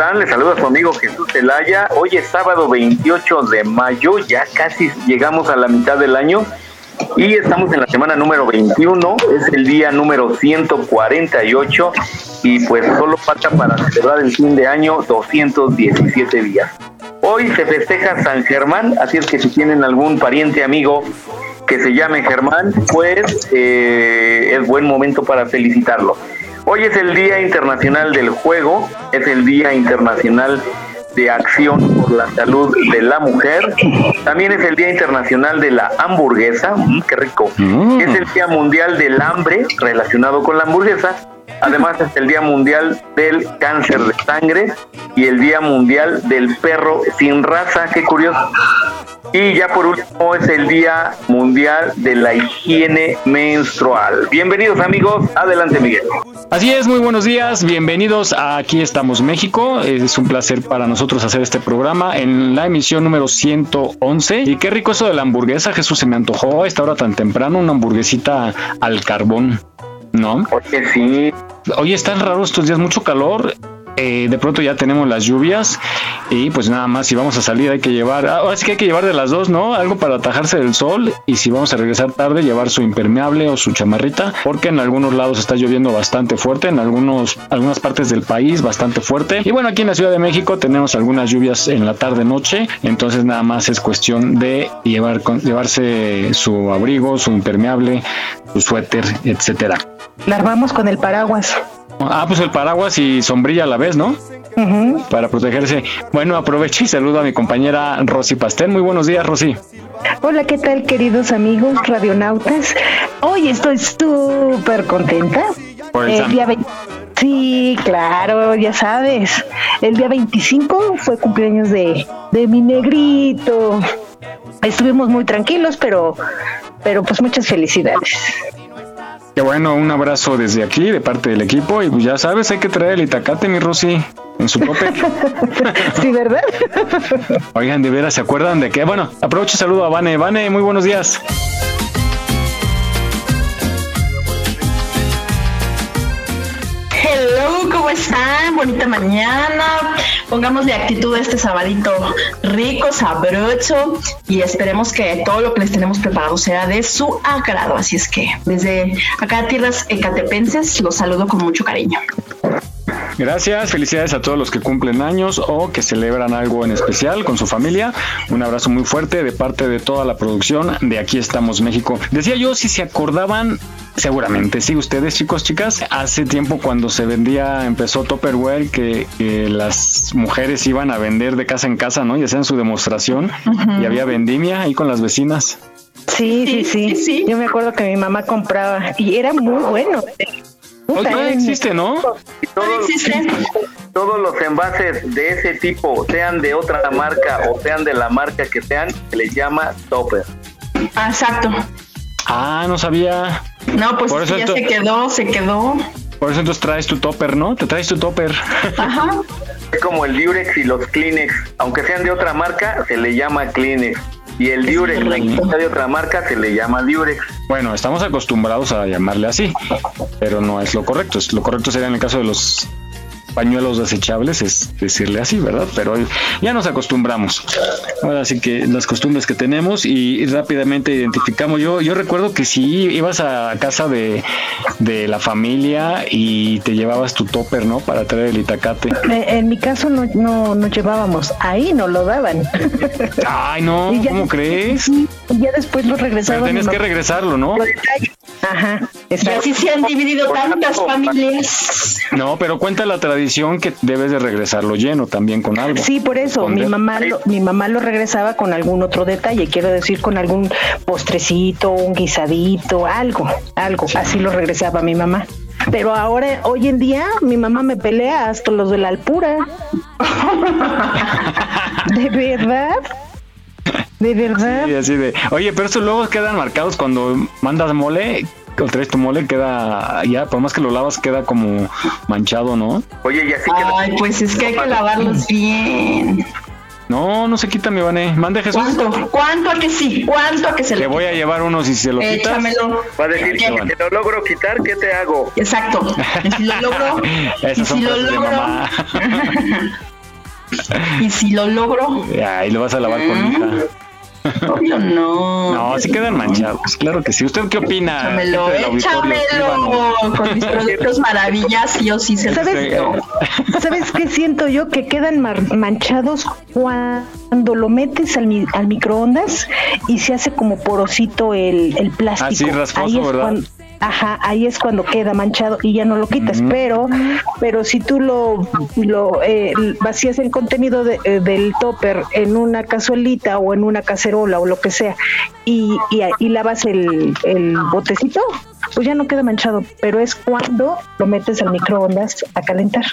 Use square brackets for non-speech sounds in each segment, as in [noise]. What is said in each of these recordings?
están? Les saluda su amigo Jesús Zelaya. Hoy es sábado 28 de mayo, ya casi llegamos a la mitad del año y estamos en la semana número 21, es el día número 148 y pues solo falta para celebrar el fin de año 217 días. Hoy se festeja San Germán, así es que si tienen algún pariente amigo que se llame Germán, pues eh, es buen momento para felicitarlo. Hoy es el Día Internacional del Juego, es el Día Internacional de Acción por la Salud de la Mujer, también es el Día Internacional de la Hamburguesa, mm, qué rico, es el Día Mundial del Hambre relacionado con la hamburguesa, además es el Día Mundial del Cáncer de Sangre y el Día Mundial del Perro sin Raza, qué curioso. Y ya por último es el Día Mundial de la Higiene Menstrual. Bienvenidos amigos, adelante Miguel. Así es, muy buenos días, bienvenidos a Aquí estamos México. Es un placer para nosotros hacer este programa en la emisión número 111. Y qué rico eso de la hamburguesa, Jesús, se me antojó a esta hora tan temprano una hamburguesita al carbón, ¿no? Porque sí, Oye, están raros estos días, mucho calor. Eh, de pronto ya tenemos las lluvias y pues nada más si vamos a salir hay que llevar, ah, ahora que hay que llevar de las dos, ¿no? Algo para atajarse del sol y si vamos a regresar tarde llevar su impermeable o su chamarrita porque en algunos lados está lloviendo bastante fuerte, en algunos algunas partes del país bastante fuerte y bueno aquí en la Ciudad de México tenemos algunas lluvias en la tarde noche, entonces nada más es cuestión de llevar con- llevarse su abrigo, su impermeable, su suéter, etcétera. La armamos con el paraguas. Ah, pues el paraguas y sombrilla a la vez, ¿no? Para protegerse. Bueno, aprovecho y saludo a mi compañera Rosy Pastel. Muy buenos días, Rosy. Hola, ¿qué tal, queridos amigos radionautas? Hoy estoy súper contenta. Por el día Sí, claro, ya sabes. El día 25 fue cumpleaños de, de mi negrito. Estuvimos muy tranquilos, pero, pero pues muchas felicidades. Qué bueno, un abrazo desde aquí de parte del equipo. Y pues ya sabes, hay que traer el itacate, mi Rosy, en su tope. [laughs] Sí, ¿verdad? [laughs] Oigan, de veras, ¿se acuerdan de qué? Bueno, aprovecho y saludo a Vane. Vane, muy buenos días. Hello, ¿cómo están? Bonita mañana. Pongámosle actitud este sabadito rico, sabroso y esperemos que todo lo que les tenemos preparado sea de su agrado. Así es que desde acá tierras ecatepenses los saludo con mucho cariño. Gracias, felicidades a todos los que cumplen años o que celebran algo en especial con su familia. Un abrazo muy fuerte de parte de toda la producción de Aquí estamos México. Decía yo, si se acordaban, seguramente sí, ustedes chicos, chicas, hace tiempo cuando se vendía, empezó Tupperware, que, que las mujeres iban a vender de casa en casa, ¿no? Y hacían su demostración y había vendimia ahí con las vecinas. Sí, sí, Sí, sí, sí, sí. Yo me acuerdo que mi mamá compraba y era muy bueno. Hoy todavía existe, ¿no? todos, existe. todos los envases de ese tipo, sean de otra marca o sean de la marca que sean, se les llama topper. Ah, Exacto. Ah, no sabía. No, pues Por eso ya esto- se quedó, se quedó. Por eso entonces traes tu topper, ¿no? Te traes tu topper. [laughs] Ajá. Es como el Durex y los Kleenex, aunque sean de otra marca, se le llama Kleenex. Y el Durex, la de otra marca, se le llama Durex. Bueno, estamos acostumbrados a llamarle así, pero no es lo correcto. Lo correcto sería en el caso de los pañuelos desechables, es decirle así, ¿verdad? Pero ya nos acostumbramos. Ahora sí que las costumbres que tenemos y rápidamente identificamos. Yo, yo recuerdo que si ibas a casa de, de la familia y te llevabas tu topper, ¿no? Para traer el itacate. En mi caso no, no nos llevábamos, ahí no lo daban. Ay, no, [laughs] ¿cómo crees? Y ya después lo regresaban. Pero tenías que regresarlo, ¿no? Ajá, Y así se han dividido tantas familias. No, pero cuenta la tradición que debes de regresarlo lleno también con algo. Sí, por eso mi mamá lo, mi mamá lo regresaba con algún otro detalle, quiero decir con algún postrecito, un guisadito, algo, algo, así lo regresaba mi mamá. Pero ahora, hoy en día, mi mamá me pelea hasta los de la alpura. [laughs] ¿De verdad? De verdad. Sí, así de. Oye, pero estos luego quedan marcados cuando mandas mole. O traes tu mole, queda. Ya, por más que lo lavas, queda como manchado, ¿no? Oye, y así queda. Ay, pues es que hay que lavarlos bien. No, no se quita, mi Vane. Mande Jesús. ¿Cuánto? ¿Cuánto a que sí? ¿Cuánto a que se le Te voy a llevar unos y si se lo quitas. Échamelo. Va a decir, que si lo logro quitar, ¿qué te hago? Exacto. Y si lo logro. [laughs] Esas son si lo frases de logro. mamá. [laughs] y si lo logro. [laughs] Ahí lo vas a lavar con hija. Obvio no. No, sí quedan manchados. Claro que sí. ¿Usted qué opina? Échamelo, échamelo. Con mis productos maravillas, yo sí se ¿Sabes? ¿Sabes qué siento yo? Que quedan manchados cuando lo metes al, mi- al microondas y se hace como porosito el, el plástico. Ah, sí, rasposo, ahí es ¿verdad? Cuando, ajá, ahí es cuando queda manchado y ya no lo quitas. Pero pero si tú lo, lo eh, vacías el contenido de- eh, del topper en una cazuelita o en una cacerola o lo que sea y, y, y lavas el, el botecito, pues ya no queda manchado. Pero es cuando lo metes al microondas a calentar.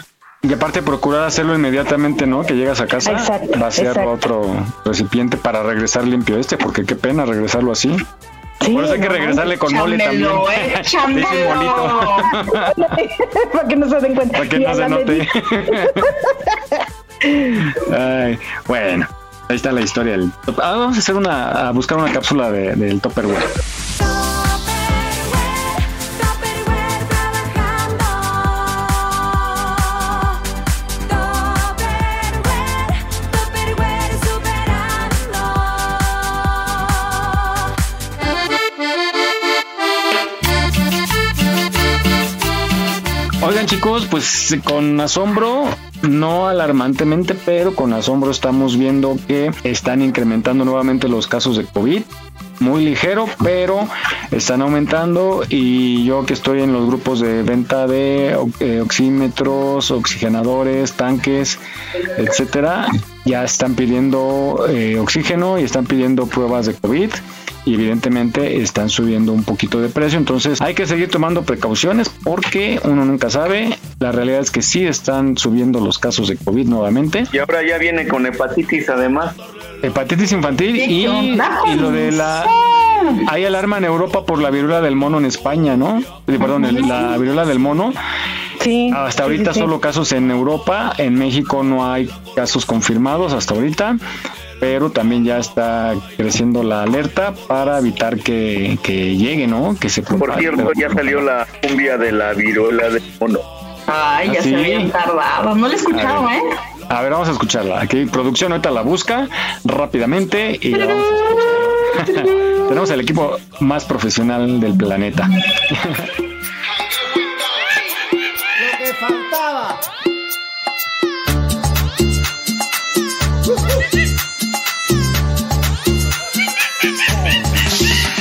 Y aparte procurar hacerlo inmediatamente, ¿no? Que llegas a casa, Exacto, vaciarlo a otro recipiente para regresar limpio este, porque qué pena regresarlo así. Sí, Por eso hay que regresarle con mole también. [laughs] Molito. [laughs] para que no se den cuenta. Para que no se note. [laughs] Ay, bueno, ahí está la historia. Del... Ah, vamos a hacer una, a buscar una cápsula de- del Topperware. Chicos, pues con asombro, no alarmantemente, pero con asombro estamos viendo que están incrementando nuevamente los casos de COVID. Muy ligero, pero están aumentando y yo que estoy en los grupos de venta de eh, oxímetros, oxigenadores, tanques, etcétera, ya están pidiendo eh, oxígeno y están pidiendo pruebas de COVID y evidentemente están subiendo un poquito de precio. Entonces hay que seguir tomando precauciones porque uno nunca sabe. La realidad es que sí están subiendo los casos de COVID nuevamente. Y ahora ya viene con hepatitis, además. Hepatitis infantil y, ¿Qué onda con y lo de la... Hay alarma en Europa por la viruela del mono en España, ¿no? Eh, Perdón, la viruela del mono. Sí. Hasta ahorita sí, sí. solo casos en Europa, en México no hay casos confirmados hasta ahorita, pero también ya está creciendo la alerta para evitar que, que llegue, ¿no? Que se Por cierto, ya salió la cumbia de la viruela del mono. Ay, ya ¿Ah, sí? se habían tardado. No lo he escuchado. ¿eh? A ver, vamos a escucharla. Aquí producción ahorita la busca rápidamente y la vamos a escuchar. [laughs] Tenemos el equipo más profesional del planeta. lo que faltaba.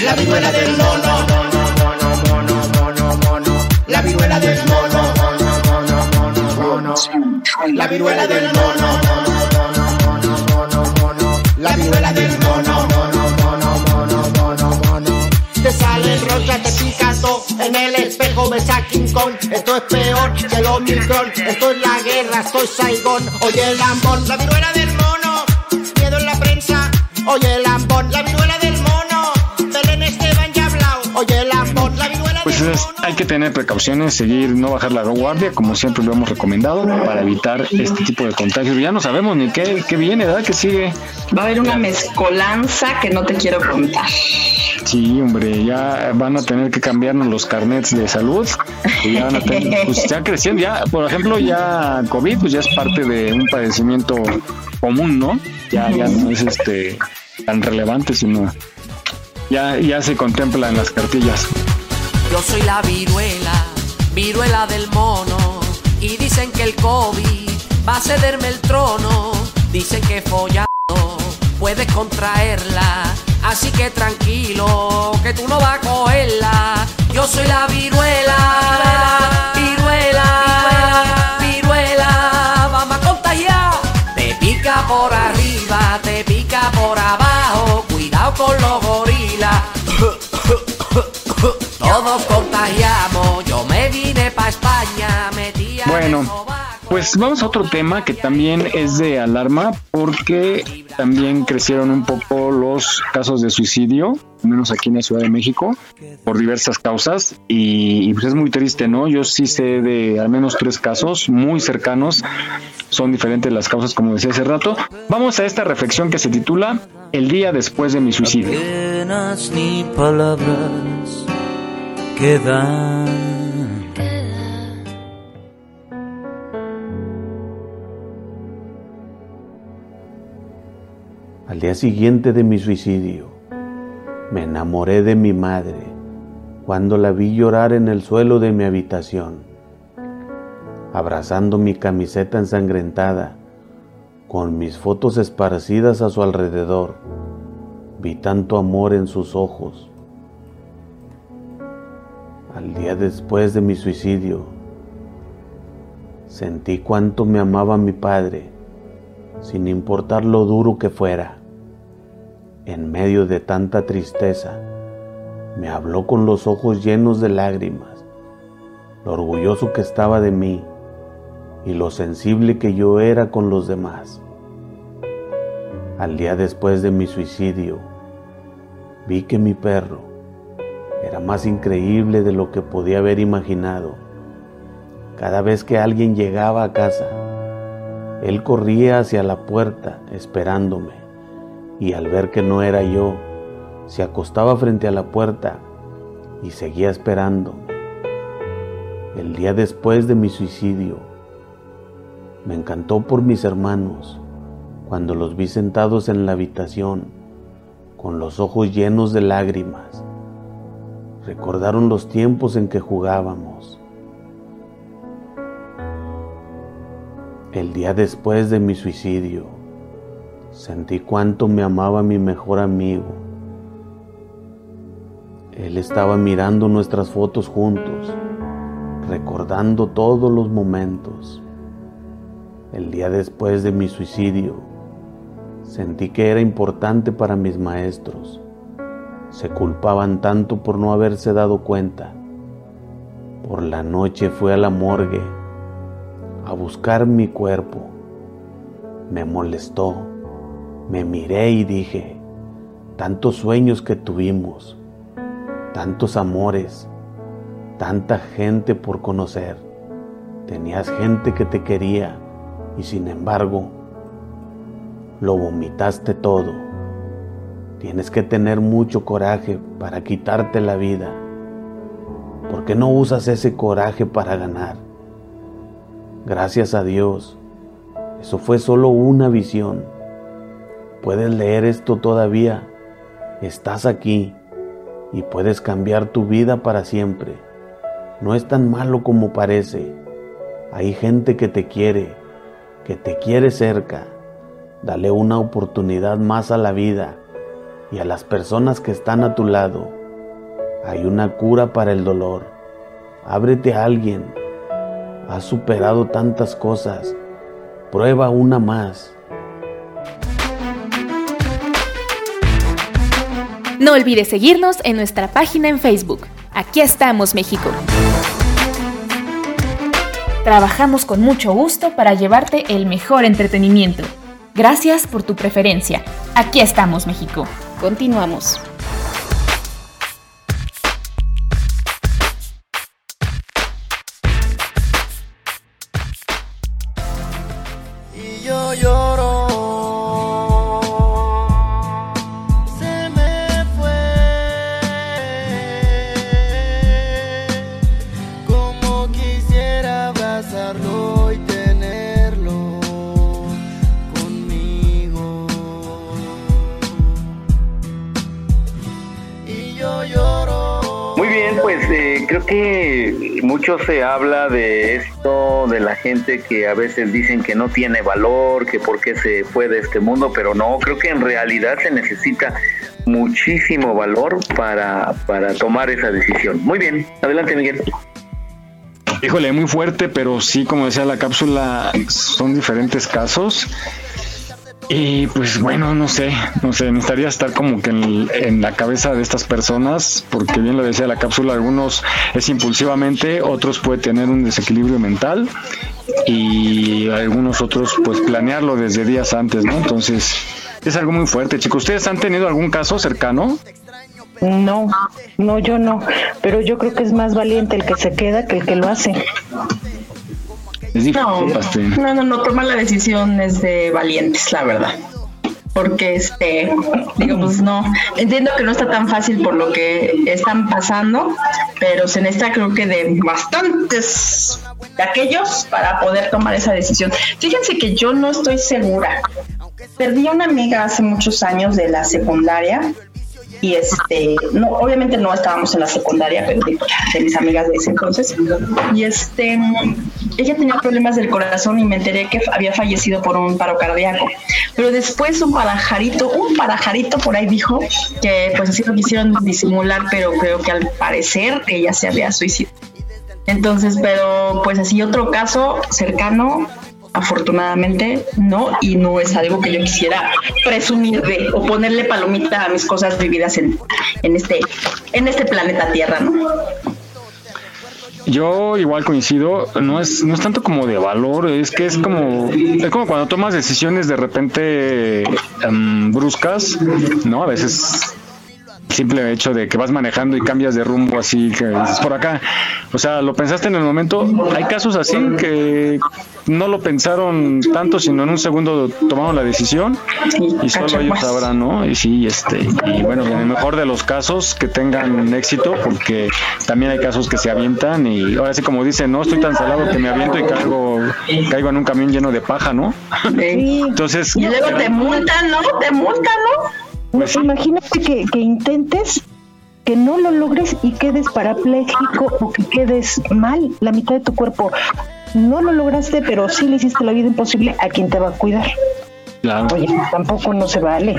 La viruela del mono. La viruela del mono. La viruela del mono. La viruela del mono. Te sale rosa, te pica todo. En el espejo ves a King Kong. Esto es peor que el Omicron. Esto es la guerra, esto es Saigón. Oye, el lambón, la viruela del mono. Miedo en la prensa. Oye, el lambón, la viruela Entonces hay que tener precauciones, seguir, no bajar la guardia, como siempre lo hemos recomendado, para evitar este tipo de contagios. Ya no sabemos ni qué, qué viene, ¿verdad? Que sigue. Va a haber una mezcolanza que no te quiero contar. Sí, hombre, ya van a tener que cambiarnos los carnets de salud. y ya van a tener, pues ya creciendo, ya, por ejemplo, ya COVID, pues ya es parte de un padecimiento común, ¿no? Ya, ya no es este tan relevante, sino ya, ya se contempla en las cartillas. Yo soy la viruela, viruela del mono. Y dicen que el COVID va a cederme el trono. Dicen que follando puedes contraerla. Así que tranquilo, que tú no vas a cogerla. Yo soy la viruela, viruela, viruela. Vamos a contagiar. Te pica por arriba, te pica por abajo. Cuidado con los gorilas. Todos contagiamos. Yo me vine pa' España, metí a Bueno, pues vamos a otro tema que también es de alarma porque también crecieron un poco los casos de suicidio, al menos aquí en la Ciudad de México, por diversas causas y, y, pues es muy triste, ¿no? Yo sí sé de al menos tres casos muy cercanos, son diferentes las causas como decía hace rato. Vamos a esta reflexión que se titula El día después de mi suicidio. Apenas ni palabras quedan. Al día siguiente de mi suicidio, me enamoré de mi madre cuando la vi llorar en el suelo de mi habitación, abrazando mi camiseta ensangrentada, con mis fotos esparcidas a su alrededor. Vi tanto amor en sus ojos. Al día después de mi suicidio, sentí cuánto me amaba mi padre, sin importar lo duro que fuera. En medio de tanta tristeza, me habló con los ojos llenos de lágrimas, lo orgulloso que estaba de mí y lo sensible que yo era con los demás. Al día después de mi suicidio, vi que mi perro era más increíble de lo que podía haber imaginado. Cada vez que alguien llegaba a casa, él corría hacia la puerta esperándome y al ver que no era yo, se acostaba frente a la puerta y seguía esperando. El día después de mi suicidio, me encantó por mis hermanos cuando los vi sentados en la habitación con los ojos llenos de lágrimas. Recordaron los tiempos en que jugábamos. El día después de mi suicidio, sentí cuánto me amaba mi mejor amigo. Él estaba mirando nuestras fotos juntos, recordando todos los momentos. El día después de mi suicidio, sentí que era importante para mis maestros. Se culpaban tanto por no haberse dado cuenta. Por la noche fui a la morgue a buscar mi cuerpo. Me molestó, me miré y dije, tantos sueños que tuvimos, tantos amores, tanta gente por conocer. Tenías gente que te quería y sin embargo lo vomitaste todo. Tienes que tener mucho coraje para quitarte la vida. ¿Por qué no usas ese coraje para ganar? Gracias a Dios, eso fue solo una visión. Puedes leer esto todavía. Estás aquí y puedes cambiar tu vida para siempre. No es tan malo como parece. Hay gente que te quiere, que te quiere cerca. Dale una oportunidad más a la vida y a las personas que están a tu lado. Hay una cura para el dolor. Ábrete a alguien. Has superado tantas cosas. Prueba una más. No olvides seguirnos en nuestra página en Facebook. Aquí estamos, México. Trabajamos con mucho gusto para llevarte el mejor entretenimiento. Gracias por tu preferencia. Aquí estamos, México. Continuamos. Mucho se habla de esto, de la gente que a veces dicen que no tiene valor, que por qué se fue de este mundo, pero no, creo que en realidad se necesita muchísimo valor para, para tomar esa decisión. Muy bien, adelante Miguel. Híjole, muy fuerte, pero sí, como decía la cápsula, son diferentes casos. Y pues bueno, no sé, no sé, necesitaría estar como que en, en la cabeza de estas personas, porque bien lo decía la cápsula, algunos es impulsivamente, otros puede tener un desequilibrio mental y algunos otros pues planearlo desde días antes, ¿no? Entonces es algo muy fuerte, chicos. ¿Ustedes han tenido algún caso cercano? No, no, yo no. Pero yo creo que es más valiente el que se queda que el que lo hace. Es difícil, No, Pastel. no, no, no, tomar la decisión es de valientes, la verdad. Porque, este, digo, pues no, entiendo que no está tan fácil por lo que están pasando, pero se necesita creo que de bastantes de aquellos para poder tomar esa decisión. Fíjense que yo no estoy segura. Perdí a una amiga hace muchos años de la secundaria y este, no, obviamente no estábamos en la secundaria, pero de, mis amigas de ese entonces. Y este, ella tenía problemas del corazón y me enteré que había fallecido por un paro cardíaco. Pero después un parajarito, un parajarito por ahí dijo que pues así lo quisieron disimular, pero creo que al parecer ella se había suicidado. Entonces, pero pues así otro caso cercano, afortunadamente no, y no es algo que yo quisiera presumir de o ponerle palomita a mis cosas vividas en, en este, en este planeta Tierra, ¿no? Yo igual coincido, no es, no es tanto como de valor, es que es como, es como cuando tomas decisiones de repente em, bruscas, ¿no? A veces simple hecho de que vas manejando y cambias de rumbo así que dices por acá. O sea, lo pensaste en el momento. Hay casos así que no lo pensaron tanto, sino en un segundo tomaron la decisión y solo ellos sabrán, ¿no? Y sí, este, y bueno, en el mejor de los casos que tengan éxito, porque también hay casos que se avientan y ahora sí como dicen, no estoy tan salado que me aviento y caigo, caigo en un camión lleno de paja, ¿no? [laughs] Entonces, Y luego te multan, ¿no? Te multan, ¿no? Pues sí. Imagínate que, que intentes que no lo logres y quedes parapléjico o que quedes mal la mitad de tu cuerpo. No lo lograste, pero sí le hiciste la vida imposible a quien te va a cuidar. Claro. Oye, tampoco no se vale.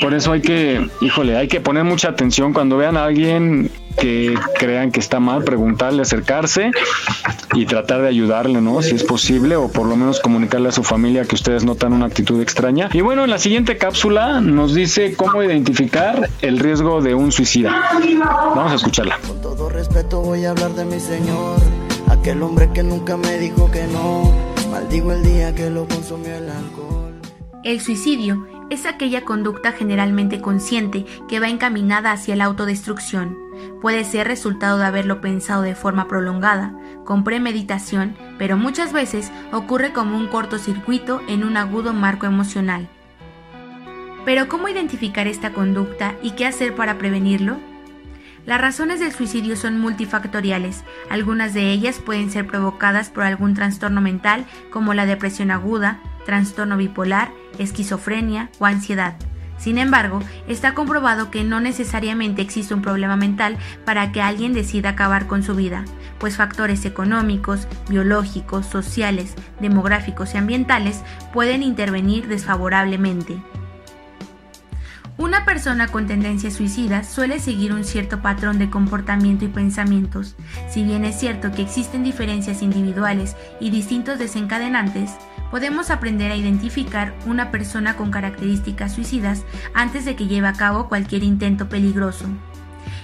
Por eso hay que, híjole, hay que poner mucha atención cuando vean a alguien que crean que está mal, preguntarle, acercarse y tratar de ayudarle, ¿no? Si es posible, o por lo menos comunicarle a su familia que ustedes notan una actitud extraña. Y bueno, en la siguiente cápsula nos dice cómo identificar el riesgo de un suicida. Vamos a escucharla. todo respeto voy a hablar de mi señor, aquel hombre que nunca me dijo que no. Maldigo el día que lo consumió el alcohol. El suicidio es aquella conducta generalmente consciente que va encaminada hacia la autodestrucción. Puede ser resultado de haberlo pensado de forma prolongada, con premeditación, pero muchas veces ocurre como un cortocircuito en un agudo marco emocional. Pero ¿cómo identificar esta conducta y qué hacer para prevenirlo? Las razones del suicidio son multifactoriales. Algunas de ellas pueden ser provocadas por algún trastorno mental como la depresión aguda, trastorno bipolar, esquizofrenia o ansiedad. Sin embargo, está comprobado que no necesariamente existe un problema mental para que alguien decida acabar con su vida, pues factores económicos, biológicos, sociales, demográficos y ambientales pueden intervenir desfavorablemente. Una persona con tendencias suicidas suele seguir un cierto patrón de comportamiento y pensamientos. Si bien es cierto que existen diferencias individuales y distintos desencadenantes, podemos aprender a identificar una persona con características suicidas antes de que lleve a cabo cualquier intento peligroso.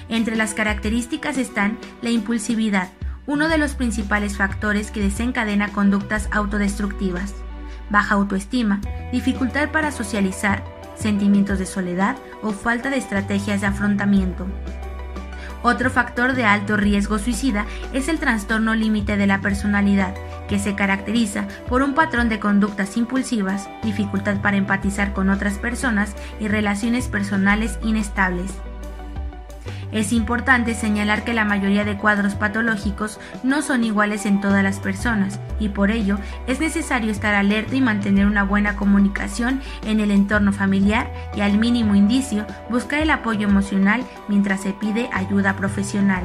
Entre las características están la impulsividad, uno de los principales factores que desencadena conductas autodestructivas, baja autoestima, dificultad para socializar, sentimientos de soledad o falta de estrategias de afrontamiento. Otro factor de alto riesgo suicida es el trastorno límite de la personalidad, que se caracteriza por un patrón de conductas impulsivas, dificultad para empatizar con otras personas y relaciones personales inestables. Es importante señalar que la mayoría de cuadros patológicos no son iguales en todas las personas y por ello es necesario estar alerta y mantener una buena comunicación en el entorno familiar y al mínimo indicio buscar el apoyo emocional mientras se pide ayuda profesional.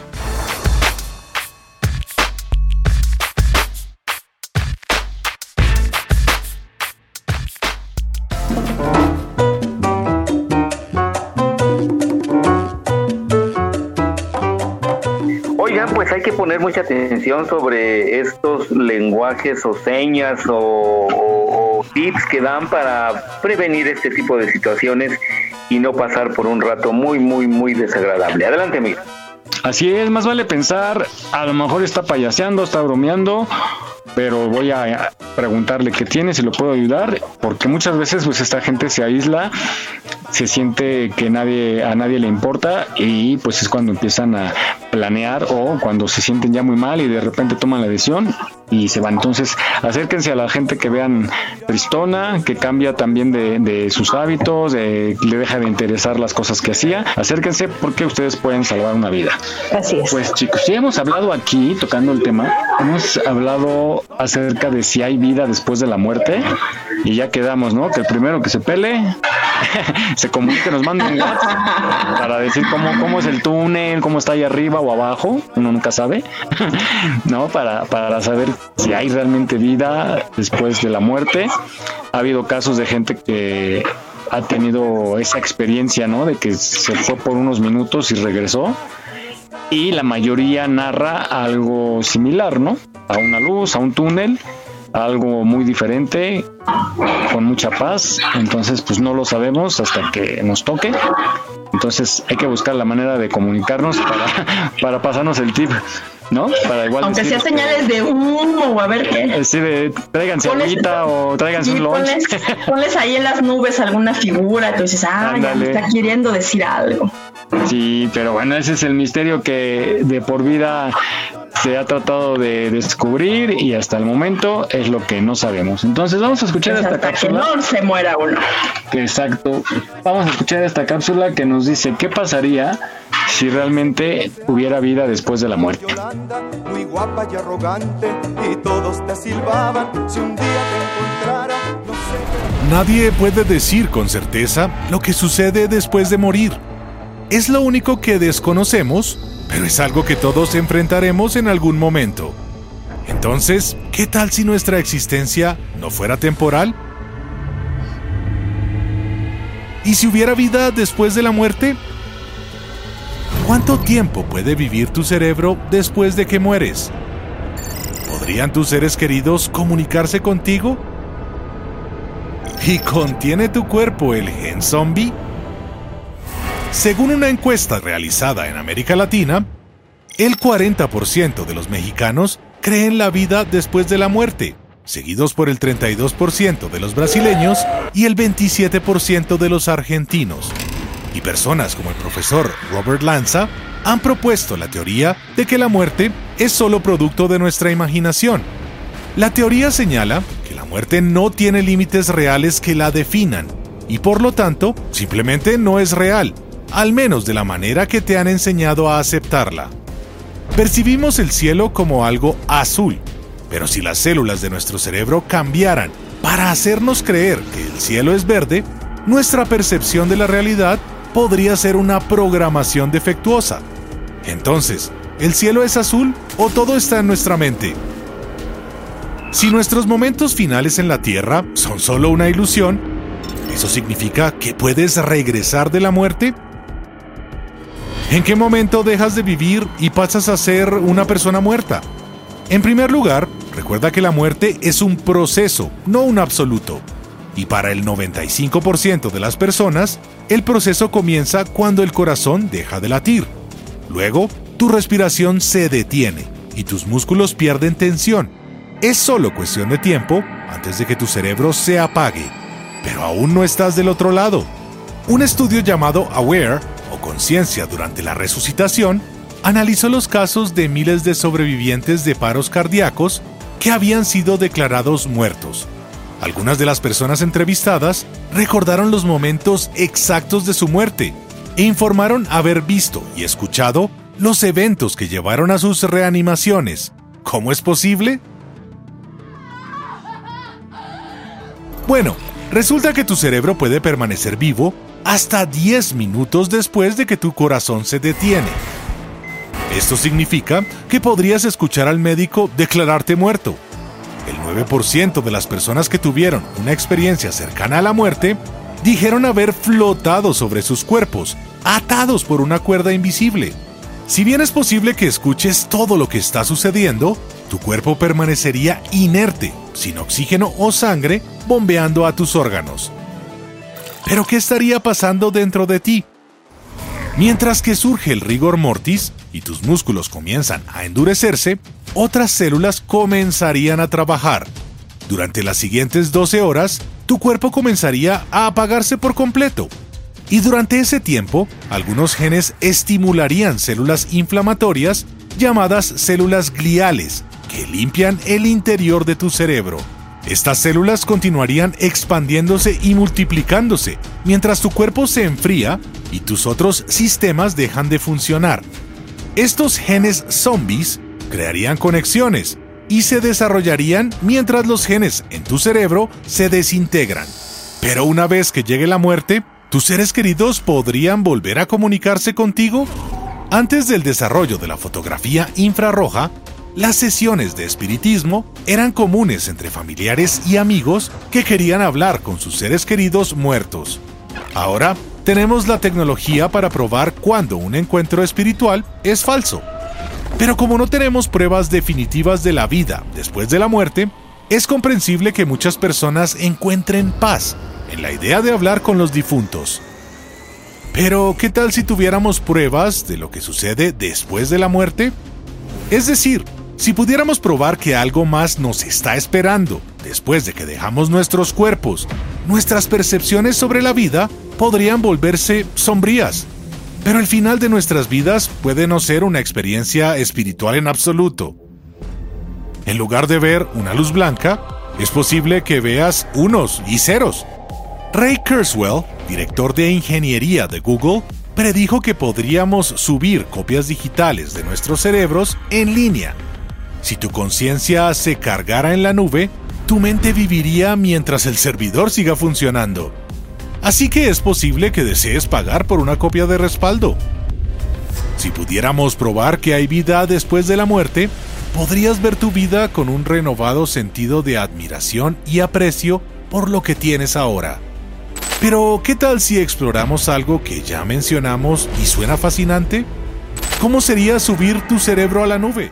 Hay que poner mucha atención sobre estos lenguajes o señas o, o- tips que dan para prevenir este tipo de situaciones y no pasar por un rato muy, muy, muy desagradable. Adelante, amigo. Así es, más vale pensar, a lo mejor está payaseando, está bromeando, pero voy a preguntarle qué tiene, si lo puedo ayudar, porque muchas veces pues esta gente se aísla, se siente que nadie a nadie le importa y pues es cuando empiezan a planear o cuando se sienten ya muy mal y de repente toman la decisión y se van. Entonces, acérquense a la gente que vean tristona, que cambia también de, de sus hábitos, de- le deja de interesar las cosas que hacía. Acérquense porque ustedes pueden salvar una vida. Así es. Pues chicos, ya hemos hablado aquí, tocando el tema, hemos hablado acerca de si hay vida después de la muerte y ya quedamos, ¿no? Que el primero que se pele, [laughs] se comunique, nos mande un WhatsApp para decir cómo, cómo es el túnel, cómo está ahí arriba o abajo, uno nunca sabe, [laughs] ¿no? Para, para saber si hay realmente vida después de la muerte. Ha habido casos de gente que ha tenido esa experiencia, ¿no? De que se fue por unos minutos y regresó y la mayoría narra algo similar, ¿no? A una luz, a un túnel, algo muy diferente, con mucha paz. Entonces, pues no lo sabemos hasta que nos toque. Entonces hay que buscar la manera de comunicarnos para, [laughs] para pasarnos el tip, ¿no? Para igual Aunque sea señales de humo o a ver qué. así de tráiganse agüita o tráiganse Sí, un lunch. ponles, [laughs] ponles ahí en las nubes alguna figura, tú dices, ah, ya me Ándale. está queriendo decir algo. Sí, pero bueno, ese es el misterio que de por vida se ha tratado de descubrir y hasta el momento es lo que no sabemos. Entonces vamos a escuchar Pues esta hasta que cápsula. no se muera uno. Exacto. Vamos a escuchar esta cápsula que nos dice qué pasaría si realmente hubiera vida después de la muerte. muy guapa y arrogante y todos te silbaban si un día te encontrara no sé Nadie puede decir con certeza lo que sucede después de morir. Es lo único que desconocemos, pero es algo que todos enfrentaremos en algún momento. Entonces, ¿qué tal si nuestra existencia no fuera temporal? ¿Y si hubiera vida después de la muerte? ¿Cuánto tiempo puede vivir tu cerebro después de que mueres? ¿Podrían tus seres queridos comunicarse contigo? ¿Y contiene tu cuerpo el gen zombie? Según una encuesta realizada en América Latina, el 40% de los mexicanos creen la vida después de la muerte, seguidos por el 32% de los brasileños y el 27% de los argentinos. Y personas como el profesor Robert Lanza han propuesto la teoría de que la muerte es solo producto de nuestra imaginación. La teoría señala que la muerte no tiene límites reales que la definan y por lo tanto simplemente no es real, al menos de la manera que te han enseñado a aceptarla. Percibimos el cielo como algo azul, pero si las células de nuestro cerebro cambiaran para hacernos creer que el cielo es verde, nuestra percepción de la realidad podría ser una programación defectuosa. Entonces, ¿el cielo es azul o todo está en nuestra mente? Si nuestros momentos finales en la Tierra son solo una ilusión, ¿eso significa que puedes regresar de la muerte? ¿En qué momento dejas de vivir y pasas a ser una persona muerta? En primer lugar, recuerda que la muerte es un proceso, no un absoluto. Y para el 95% de las personas, el proceso comienza cuando el corazón deja de latir. Luego, tu respiración se detiene y tus músculos pierden tensión. Es solo cuestión de tiempo antes de que tu cerebro se apague. Pero aún no estás del otro lado. Un estudio llamado Aware, Conciencia durante la resucitación, analizó los casos de miles de sobrevivientes de paros cardíacos que habían sido declarados muertos. Algunas de las personas entrevistadas recordaron los momentos exactos de su muerte e informaron haber visto y escuchado los eventos que llevaron a sus reanimaciones. ¿Cómo es posible? Bueno, resulta que tu cerebro puede permanecer vivo hasta 10 minutos después de que tu corazón se detiene. Esto significa que podrías escuchar al médico declararte muerto. El 9% de las personas que tuvieron una experiencia cercana a la muerte dijeron haber flotado sobre sus cuerpos, atados por una cuerda invisible. Si bien es posible que escuches todo lo que está sucediendo, tu cuerpo permanecería inerte, sin oxígeno o sangre bombeando a tus órganos. Pero ¿qué estaría pasando dentro de ti? Mientras que surge el rigor mortis y tus músculos comienzan a endurecerse, otras células comenzarían a trabajar. Durante las siguientes 12 horas, tu cuerpo comenzaría a apagarse por completo. Y durante ese tiempo, algunos genes estimularían células inflamatorias llamadas células gliales, que limpian el interior de tu cerebro. Estas células continuarían expandiéndose y multiplicándose mientras tu cuerpo se enfría y tus otros sistemas dejan de funcionar. Estos genes zombies crearían conexiones y se desarrollarían mientras los genes en tu cerebro se desintegran. Pero una vez que llegue la muerte, ¿tus seres queridos podrían volver a comunicarse contigo? Antes del desarrollo de la fotografía infrarroja, las sesiones de espiritismo eran comunes entre familiares y amigos que querían hablar con sus seres queridos muertos. Ahora tenemos la tecnología para probar cuándo un encuentro espiritual es falso. Pero como no tenemos pruebas definitivas de la vida después de la muerte, es comprensible que muchas personas encuentren paz en la idea de hablar con los difuntos. Pero, ¿qué tal si tuviéramos pruebas de lo que sucede después de la muerte? Es decir, si pudiéramos probar que algo más nos está esperando después de que dejamos nuestros cuerpos, nuestras percepciones sobre la vida podrían volverse sombrías. Pero el final de nuestras vidas puede no ser una experiencia espiritual en absoluto. En lugar de ver una luz blanca, es posible que veas unos y ceros. Ray Kurzweil, director de ingeniería de Google, predijo que podríamos subir copias digitales de nuestros cerebros en línea. Si tu conciencia se cargara en la nube, tu mente viviría mientras el servidor siga funcionando. Así que es posible que desees pagar por una copia de respaldo. Si pudiéramos probar que hay vida después de la muerte, podrías ver tu vida con un renovado sentido de admiración y aprecio por lo que tienes ahora. Pero, ¿qué tal si exploramos algo que ya mencionamos y suena fascinante? ¿Cómo sería subir tu cerebro a la nube?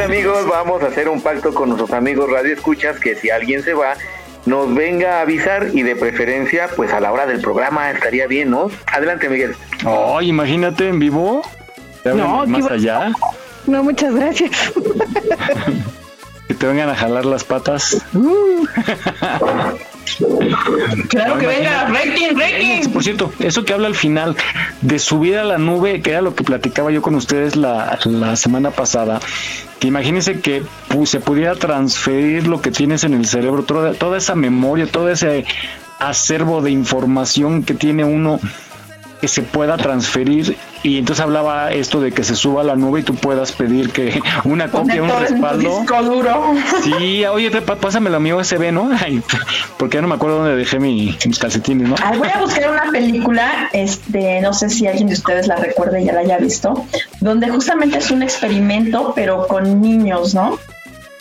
Bien amigos, vamos a hacer un pacto con nuestros amigos Radio Escuchas que si alguien se va, nos venga a avisar y de preferencia, pues a la hora del programa estaría bien, ¿no? Adelante Miguel. Ay, imagínate en vivo. No, más allá. No, muchas gracias. [laughs] Que te vengan a jalar las patas. Claro que venga, rating, rating. Por cierto, eso que habla al final de subir a la nube, que era lo que platicaba yo con ustedes la, la semana pasada, que imagínense que pu- se pudiera transferir lo que tienes en el cerebro, toda, toda esa memoria, todo ese acervo de información que tiene uno, que se pueda transferir y entonces hablaba esto de que se suba a la nube y tú puedas pedir que [laughs] una copia, un respaldo. disco duro. Sí, oye, te- pa- pásamelo a mi USB, ¿no? [laughs] Ay, porque ya no me acuerdo dónde dejé mi- mis calcetines, ¿no? Ay, voy a buscar una película, este, no sé si alguien de ustedes la recuerde y ya la haya visto, donde justamente es un experimento, pero con niños, ¿no?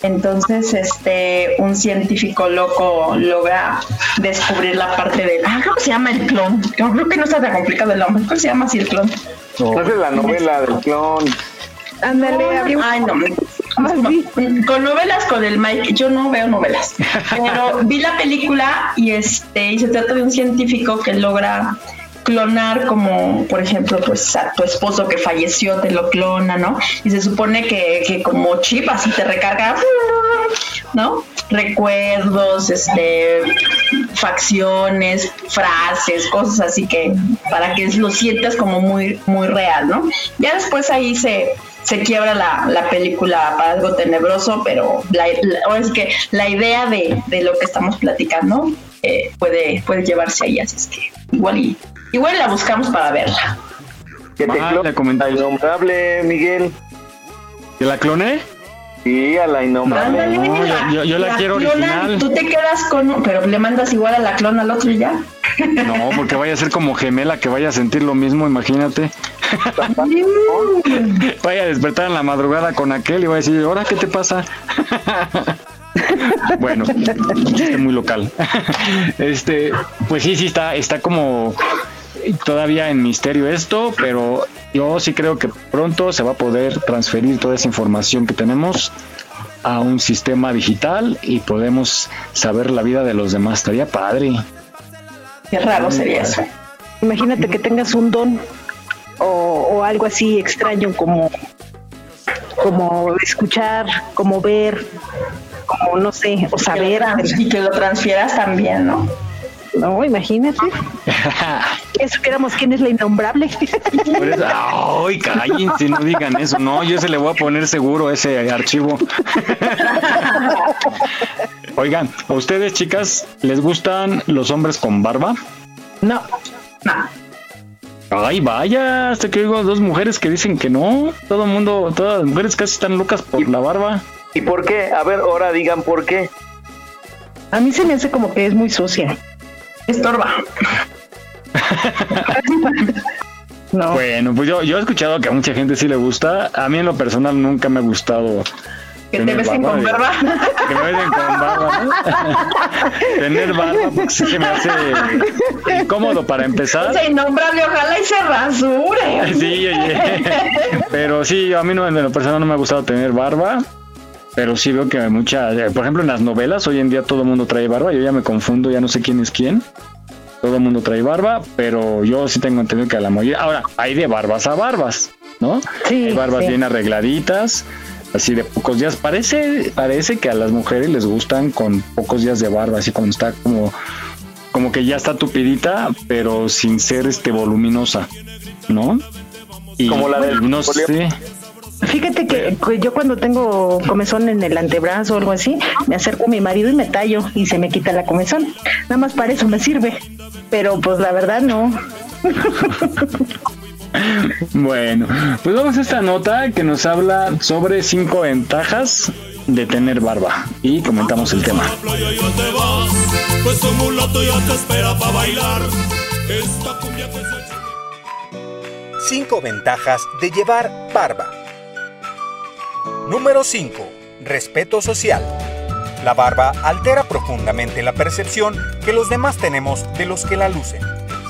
Entonces, este, un científico loco logra descubrir la parte del, ah, creo que se llama el clon. Yo creo que no está tan complicado el nombre, creo que se llama así el clon. No es la novela del clon. Ándale, Ay, no. Con, con novelas con el Mike, yo no veo novelas, [laughs] pero vi la película y este y se trata de un científico que logra clonar como por ejemplo pues a tu esposo que falleció te lo clona no y se supone que, que como chip así te recarga no recuerdos este facciones frases cosas así que para que lo sientas como muy muy real no ya después ahí se se quiebra la, la película para algo tenebroso, pero la, la- es que la idea de, de lo que estamos platicando eh, puede, puede llevarse ahí, así es que igual y igual la buscamos para verla. Que te Ah, la innombrable, Miguel. ¿Que la cloné? Sí, a la innombrable. No, yo- yo- yo la quiero clonan original. Tú te quedas con, pero le mandas igual a la clona al otro y ya. No, porque vaya a ser como gemela que vaya a sentir lo mismo, imagínate. [laughs] vaya a despertar en la madrugada con aquel y vaya a decir, ¿ahora qué te pasa? [laughs] bueno, muy local. [laughs] este, pues sí, sí está, está como todavía en misterio esto, pero yo sí creo que pronto se va a poder transferir toda esa información que tenemos a un sistema digital y podemos saber la vida de los demás. Estaría padre. Qué raro sería eso. Imagínate que tengas un don o, o algo así extraño como, como escuchar, como ver, como no sé, o saber. Y que lo transfieras también, ¿no? No, imagínate. [laughs] Que supiéramos quién es la innombrable. Eso- ay, cállense, no digan eso. No, yo se le voy a poner seguro ese archivo. [laughs] Oigan, ¿a ustedes, chicas, les gustan los hombres con barba? No. Ay, vaya, hasta que oigo dos mujeres que dicen que no. Todo el mundo, todas las mujeres casi están locas por la barba. ¿Y por qué? A ver, ahora digan por qué. A mí se me hace como que es muy sucia. Estorba. [laughs] No. Bueno, pues yo, yo he escuchado que a mucha gente sí le gusta. A mí en lo personal nunca me ha gustado. Que te tener besen con digo. barba. [laughs] Que me besen con barba, ¿no? [laughs] Tener barba, porque sí se me hace incómodo para empezar. Ese innombrable, ojalá y se rasure. Sí, oye. Pero sí, a mí no, en lo personal no me ha gustado tener barba. Pero sí veo que hay mucha. eh, Por ejemplo, en las novelas, hoy en día todo el mundo trae barba. Yo ya me confundo, ya no sé quién es quién. Todo el mundo trae barba, pero yo sí tengo entendido que a la mayoría. Ahora, hay de barbas a barbas, ¿no? Sí. Hay barbas sí. bien arregladitas, así de pocos días. Parece, parece que a las mujeres les gustan con pocos días de barba, así cuando está como, como que ya está tupidita, pero sin ser este voluminosa, ¿no? Y, Como la del- no sé. Fíjate que que yo cuando tengo comezón en el antebrazo o algo así, me acerco a mi marido y me tallo y se me quita la comezón. Nada más para eso me sirve. Pero pues la verdad no. Bueno, pues vamos a esta nota que nos habla sobre cinco ventajas de tener barba y comentamos el tema. pues 5 ventajas de llevar barba. Número 5. Respeto social. La barba altera profundamente la percepción que los demás tenemos de los que la lucen,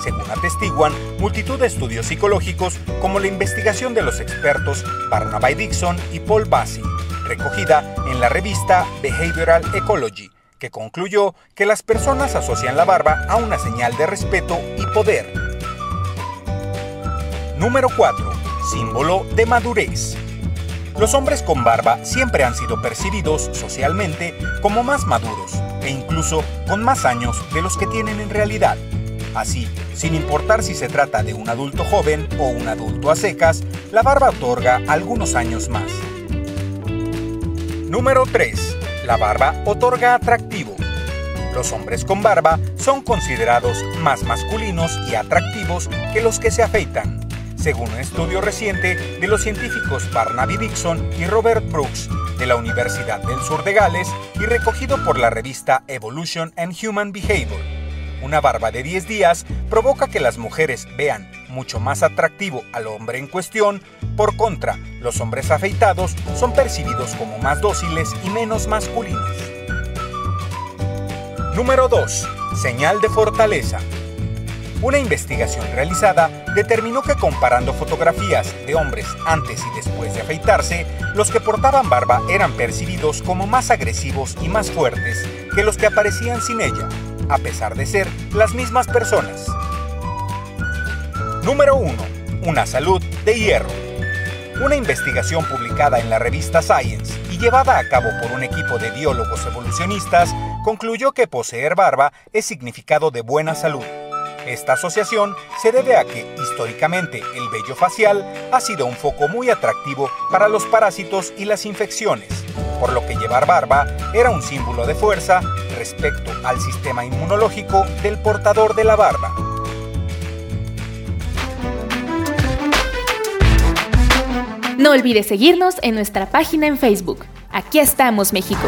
según atestiguan multitud de estudios psicológicos como la investigación de los expertos Barnaby Dixon y Paul Bassi, recogida en la revista Behavioral Ecology, que concluyó que las personas asocian la barba a una señal de respeto y poder. Número 4. Símbolo de madurez. Los hombres con barba siempre han sido percibidos socialmente como más maduros e incluso con más años de los que tienen en realidad. Así, sin importar si se trata de un adulto joven o un adulto a secas, la barba otorga algunos años más. Número 3. La barba otorga atractivo. Los hombres con barba son considerados más masculinos y atractivos que los que se afeitan. Según un estudio reciente de los científicos Barnaby Dixon y Robert Brooks de la Universidad del Sur de Gales y recogido por la revista Evolution and Human Behavior. Una barba de 10 días provoca que las mujeres vean mucho más atractivo al hombre en cuestión, por contra, los hombres afeitados son percibidos como más dóciles y menos masculinos. Número 2. Señal de fortaleza. Una investigación realizada determinó que comparando fotografías de hombres antes y después de afeitarse, los que portaban barba eran percibidos como más agresivos y más fuertes que los que aparecían sin ella, a pesar de ser las mismas personas. Número 1. Una salud de hierro. Una investigación publicada en la revista Science y llevada a cabo por un equipo de biólogos evolucionistas concluyó que poseer barba es significado de buena salud. Esta asociación se debe a que, históricamente, el vello facial ha sido un foco muy atractivo para los parásitos y las infecciones, por lo que llevar barba era un símbolo de fuerza respecto al sistema inmunológico del portador de la barba. No olvides seguirnos en nuestra página en Facebook. Aquí estamos, México.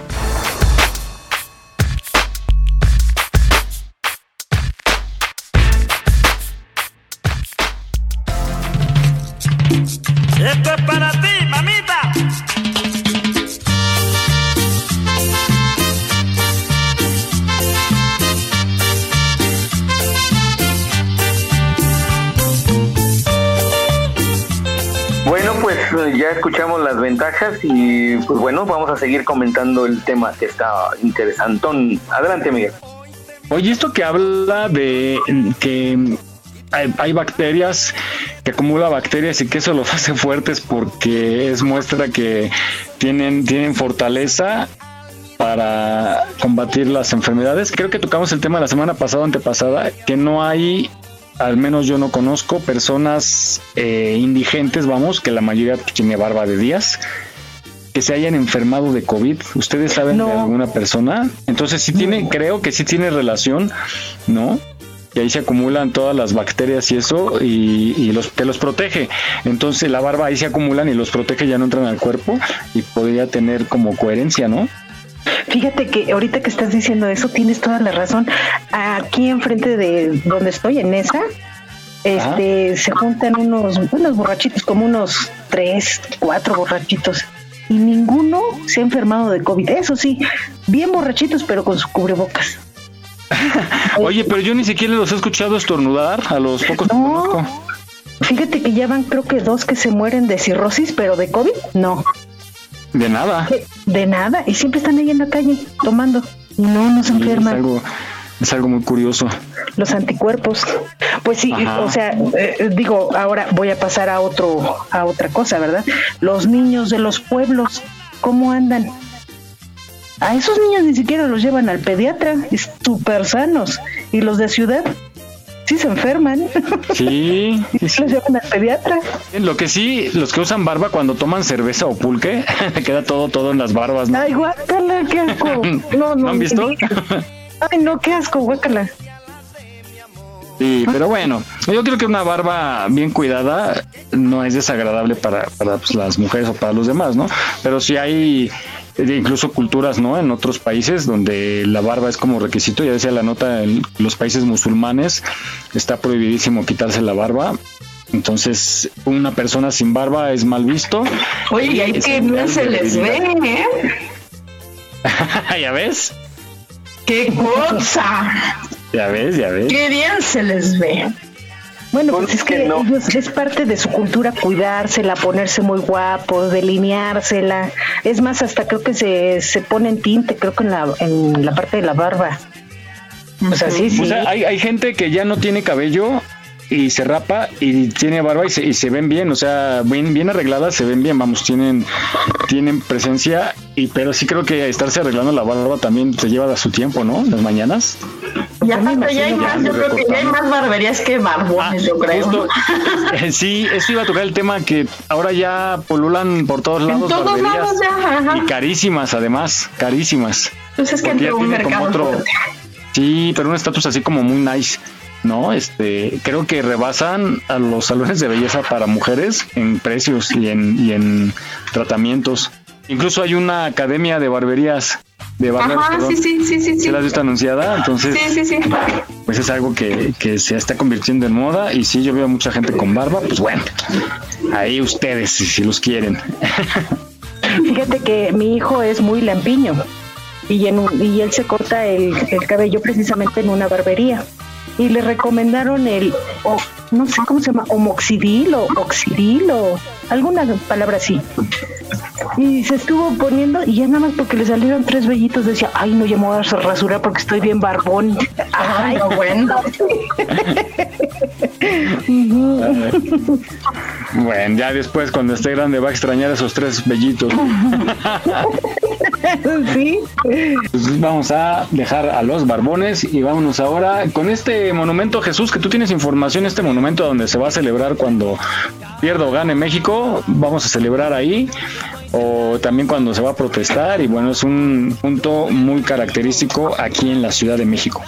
Escuchamos las ventajas y pues bueno, vamos a seguir comentando el tema que está interesantón. Adelante, Miguel. Oye, esto que habla de que hay, hay bacterias, que acumula bacterias y que eso los [laughs] hace fuertes porque es muestra que tienen, tienen fortaleza para combatir las enfermedades. Creo que tocamos el tema la semana pasada, antepasada, que no hay, al menos yo no conozco, personas eh, indigentes, vamos, que la mayoría tiene barba de días, que se hayan enfermado de COVID. ¿Ustedes saben de alguna persona? Entonces sí tiene, creo que sí tiene relación, ¿no? Y ahí se acumulan todas las bacterias y eso, y, y los que los protege. Entonces la barba ahí se acumulan y los protege, ya no entran al cuerpo y podría tener como coherencia, ¿no? Fíjate que ahorita que estás diciendo eso, tienes toda la razón. Aquí enfrente de donde estoy, en esa, este, se juntan unos, unos borrachitos, como unos tres, cuatro borrachitos. Y ninguno se ha enfermado de COVID. Eso sí, bien borrachitos, pero con su cubrebocas. [laughs] Oye, pero yo ni siquiera los he escuchado estornudar a los pocos que conozco. Fíjate que ya van creo que dos que se mueren de cirrosis, pero de COVID, no. De nada. De nada. Y siempre están ahí en la calle tomando. Y no, no se Sí, es enferman. algo, es algo muy curioso. Los anticuerpos. Pues sí, Ajá. o sea, eh, digo, ahora voy a pasar a otro, a otra cosa, ¿verdad? Los niños de los pueblos, ¿cómo andan? A esos niños ni siquiera los llevan al pediatra, súper sanos. Y los de ciudad, sí se enferman. Sí, [laughs] sí, sí. los llevan al pediatra. Lo que sí, los que usan barba cuando toman cerveza o pulque, [laughs] queda todo, todo en las barbas. ¿no? Ay, guácala, qué asco. [laughs] No, no. ¿No han visto? Ay, no, qué asco, guácala. Sí, pero bueno, yo creo que una barba bien cuidada no es desagradable para, para pues, las mujeres o para los demás, ¿no? Pero sí hay incluso culturas, ¿no? En otros países donde la barba es como requisito, ya decía la nota, en los países musulmanes está prohibidísimo quitarse la barba. Entonces, una persona sin barba es mal visto. Oye, y Es que no se les ve. ¿eh? [laughs] ¿Ya ves? ¡Qué cosa! Ya ves, ya ves. ¡Qué bien se les ve! Bueno, pues es que ellos- es parte de su cultura cuidársela, ponerse muy guapos, delineársela. Es más, hasta creo que se, se ponen tinte, creo que en la, en la parte de la barba. O sea, sí, sí. O sea, hay, hay gente que ya no tiene cabello y se rapa y tiene barba y se, y se ven bien, o sea, bien, bien arregladas, se ven bien, vamos, tienen, tienen presencia, y pero sí creo que estarse arreglando la barba también te lleva a su tiempo, ¿no? Las mañanas. Y aparte ya hay más, yo creo que ya hay más barberías que barbones, yo creo. Justo, [laughs] eh, sí, eso iba a tocar el tema que ahora ya polulan por todos En lados todos barberías lados ya, ajá. y carísimas además, carísimas. Pues es que Porque ya entró un tiene como mercado otro-. Sí, pero un estatus así como muy nice, ¿no? Este, creo que rebasan a los salones de belleza para mujeres en precios y en, y en tratamientos. Incluso hay una academia de barberías, de barberos, Ajá, perdón. sí, sí, sí, sí. ¿Sí la has visto anunciada? Entonces, Sí, sí, sí. pues es algo que, que se está convirtiendo en moda y sí, yo veo a mucha gente con barba, pues bueno, ahí ustedes, si, si los quieren. [laughs] Fíjate que mi hijo es muy lampiño y, en un- y él se corta el, el cabello precisamente en una barbería. Y le recomendaron el, o- no sé cómo se llama, homoxidil o oxidil o alguna palabra así. Y se estuvo poniendo y ya nada más porque le salieron tres vellitos decía, ay no, ya me voy a rasurar porque estoy bien barbón. Ay, no, bueno. Bueno, ya después cuando esté grande va a extrañar esos tres bellitos. [laughs] sí. Pues vamos a dejar a los barbones y vámonos ahora con este monumento Jesús, que tú tienes información, este monumento donde se va a celebrar cuando pierda o gane México, vamos a celebrar ahí, o también cuando se va a protestar, y bueno, es un punto muy característico aquí en la Ciudad de México.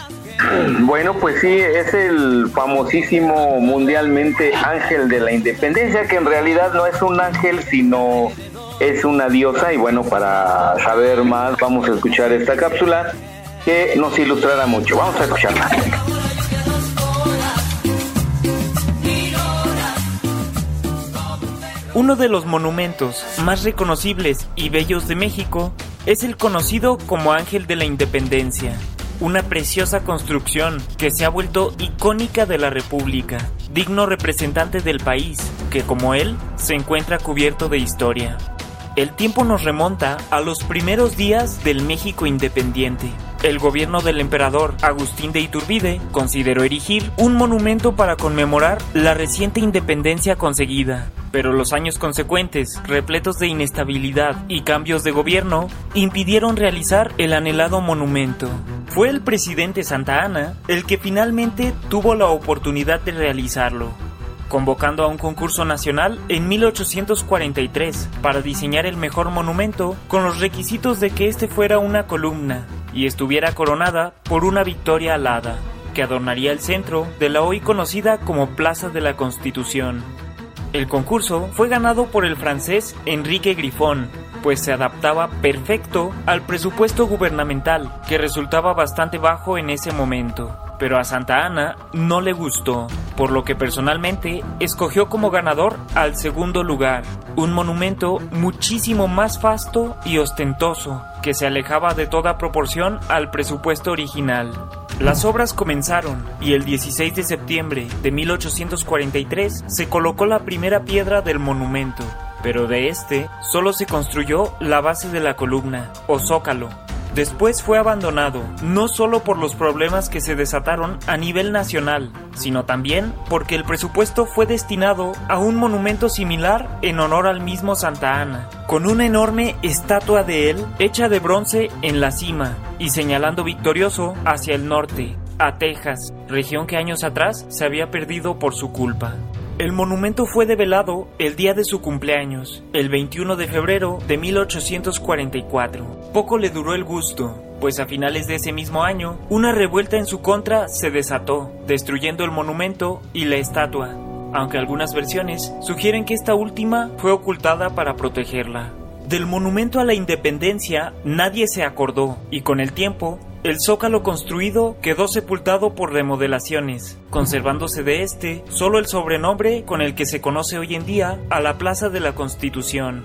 Bueno, pues sí, es el famosísimo mundialmente ángel de la independencia, que en realidad no es un ángel, sino es una diosa. Y bueno, para saber más, vamos a escuchar esta cápsula que nos ilustrará mucho. Vamos a escucharla. Uno de los monumentos más reconocibles y bellos de México es el conocido como Ángel de la Independencia, una preciosa construcción que se ha vuelto icónica de la República, digno representante del país, que como él se encuentra cubierto de historia. El tiempo nos remonta a los primeros días del México independiente. El gobierno del emperador Agustín de Iturbide consideró erigir un monumento para conmemorar la reciente independencia conseguida, pero los años consecuentes, repletos de inestabilidad y cambios de gobierno, impidieron realizar el anhelado monumento. Fue el presidente Santa Ana el que finalmente tuvo la oportunidad de realizarlo convocando a un concurso nacional en 1843 para diseñar el mejor monumento con los requisitos de que este fuera una columna y estuviera coronada por una victoria alada, que adornaría el centro de la hoy conocida como Plaza de la Constitución. El concurso fue ganado por el francés Enrique Grifón, pues se adaptaba perfecto al presupuesto gubernamental, que resultaba bastante bajo en ese momento. Pero a Santa Ana no le gustó, por lo que personalmente escogió como ganador al segundo lugar, un monumento muchísimo más vasto y ostentoso, que se alejaba de toda proporción al presupuesto original. Las obras comenzaron y el 16 de septiembre de 1843 se colocó la primera piedra del monumento, pero de este solo se construyó la base de la columna, o zócalo. Después fue abandonado, no solo por los problemas que se desataron a nivel nacional, sino también porque el presupuesto fue destinado a un monumento similar en honor al mismo Santa Ana, con una enorme estatua de él hecha de bronce en la cima y señalando victorioso hacia el norte, a Texas, región que años atrás se había perdido por su culpa. El monumento fue develado el día de su cumpleaños, el 21 de febrero de 1844. Poco le duró el gusto, pues a finales de ese mismo año, una revuelta en su contra se desató, destruyendo el monumento y la estatua, aunque algunas versiones sugieren que esta última fue ocultada para protegerla. Del monumento a la independencia nadie se acordó, y con el tiempo, el zócalo construido quedó sepultado por remodelaciones, conservándose de este solo el sobrenombre con el que se conoce hoy en día a la Plaza de la Constitución.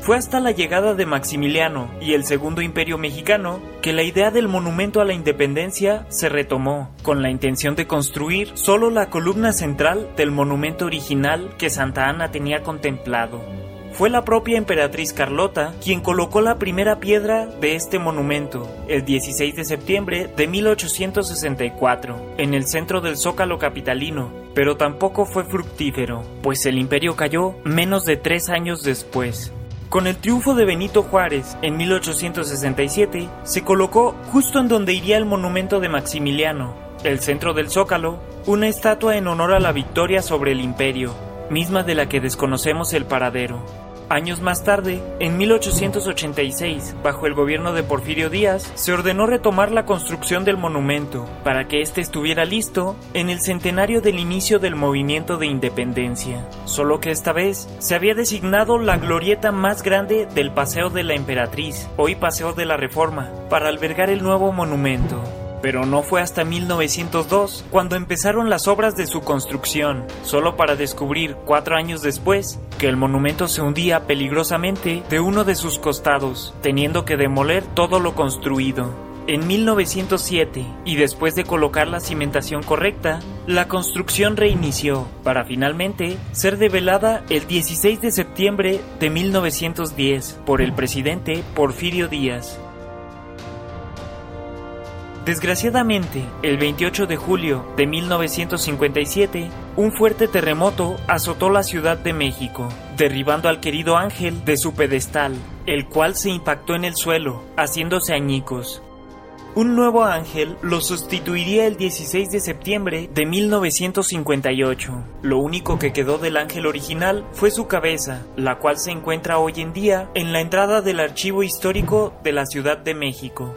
Fue hasta la llegada de Maximiliano y el Segundo Imperio Mexicano que la idea del monumento a la independencia se retomó, con la intención de construir solo la columna central del monumento original que Santa Ana tenía contemplado. Fue la propia emperatriz Carlota quien colocó la primera piedra de este monumento, el 16 de septiembre de 1864, en el centro del Zócalo capitalino, pero tampoco fue fructífero, pues el imperio cayó menos de tres años después. Con el triunfo de Benito Juárez en 1867, se colocó justo en donde iría el monumento de Maximiliano, el centro del Zócalo, una estatua en honor a la victoria sobre el imperio, misma de la que desconocemos el paradero. Años más tarde, en 1886, bajo el gobierno de Porfirio Díaz, se ordenó retomar la construcción del monumento para que éste estuviera listo en el centenario del inicio del movimiento de independencia. Solo que esta vez se había designado la glorieta más grande del Paseo de la Emperatriz, hoy Paseo de la Reforma, para albergar el nuevo monumento. Pero no fue hasta 1902 cuando empezaron las obras de su construcción, solo para descubrir cuatro años después que el monumento se hundía peligrosamente de uno de sus costados, teniendo que demoler todo lo construido. En 1907, y después de colocar la cimentación correcta, la construcción reinició, para finalmente ser develada el 16 de septiembre de 1910 por el presidente Porfirio Díaz. Desgraciadamente, el 28 de julio de 1957, un fuerte terremoto azotó la Ciudad de México, derribando al querido ángel de su pedestal, el cual se impactó en el suelo, haciéndose añicos. Un nuevo ángel lo sustituiría el 16 de septiembre de 1958. Lo único que quedó del ángel original fue su cabeza, la cual se encuentra hoy en día en la entrada del archivo histórico de la Ciudad de México.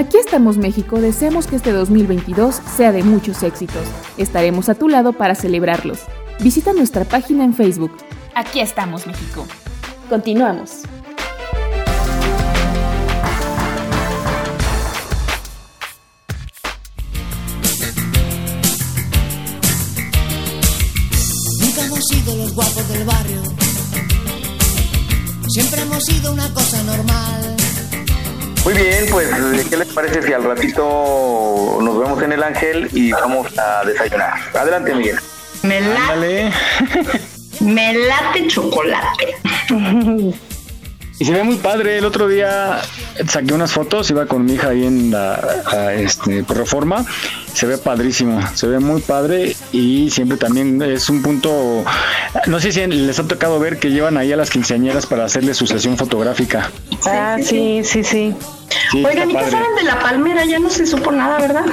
Aquí estamos México deseamos que este 2022 sea de muchos éxitos. Estaremos a tu lado para celebrarlos. Visita nuestra página en Facebook. Aquí estamos México. Continuamos. Nunca hemos sido los guapos del barrio. Siempre hemos sido una cosa normal. Muy bien, pues, ¿qué les parece si al ratito nos vemos en el Ángel y vamos a desayunar? Adelante, Miguel. Me late. [laughs] Me late chocolate. [laughs] Y se ve muy padre. El otro día saqué unas fotos, iba con mi hija ahí en la a, este, por reforma. Se ve padrísimo, se ve muy padre y siempre también es un punto. No sé si les ha tocado ver que llevan ahí a las quinceañeras para hacerle su sesión fotográfica. Ah, sí, sí, sí. Sí, Oigan, ¿y qué saben de la palmera? Ya no se supo nada, ¿verdad?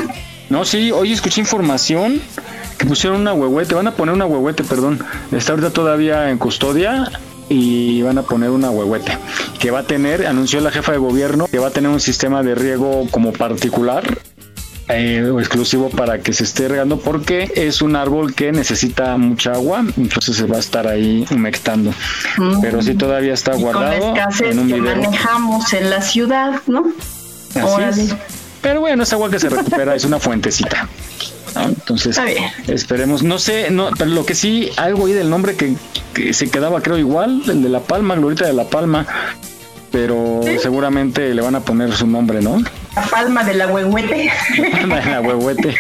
No, sí, hoy escuché información que pusieron una huehuete, van a poner una huehuete, perdón. Está ahorita todavía en custodia y van a poner una huehuete que va a tener, anunció la jefa de gobierno, que va a tener un sistema de riego como particular eh, o exclusivo para que se esté regando porque es un árbol que necesita mucha agua, entonces se va a estar ahí humectando. Pero sí todavía está Mm. Y con guardado escasez en un que video. manejamos en la ciudad, ¿no? Así. Pero bueno, es agua que se recupera, es una fuentecita. ¿No? Entonces, esperemos. No sé, no, pero lo que sí, algo ahí del nombre que, que se quedaba, creo, igual, el de La Palma, Glorita de La Palma. Pero seguramente le van a poner su nombre, ¿no? La palma de la huehuete. [laughs] La huehuete.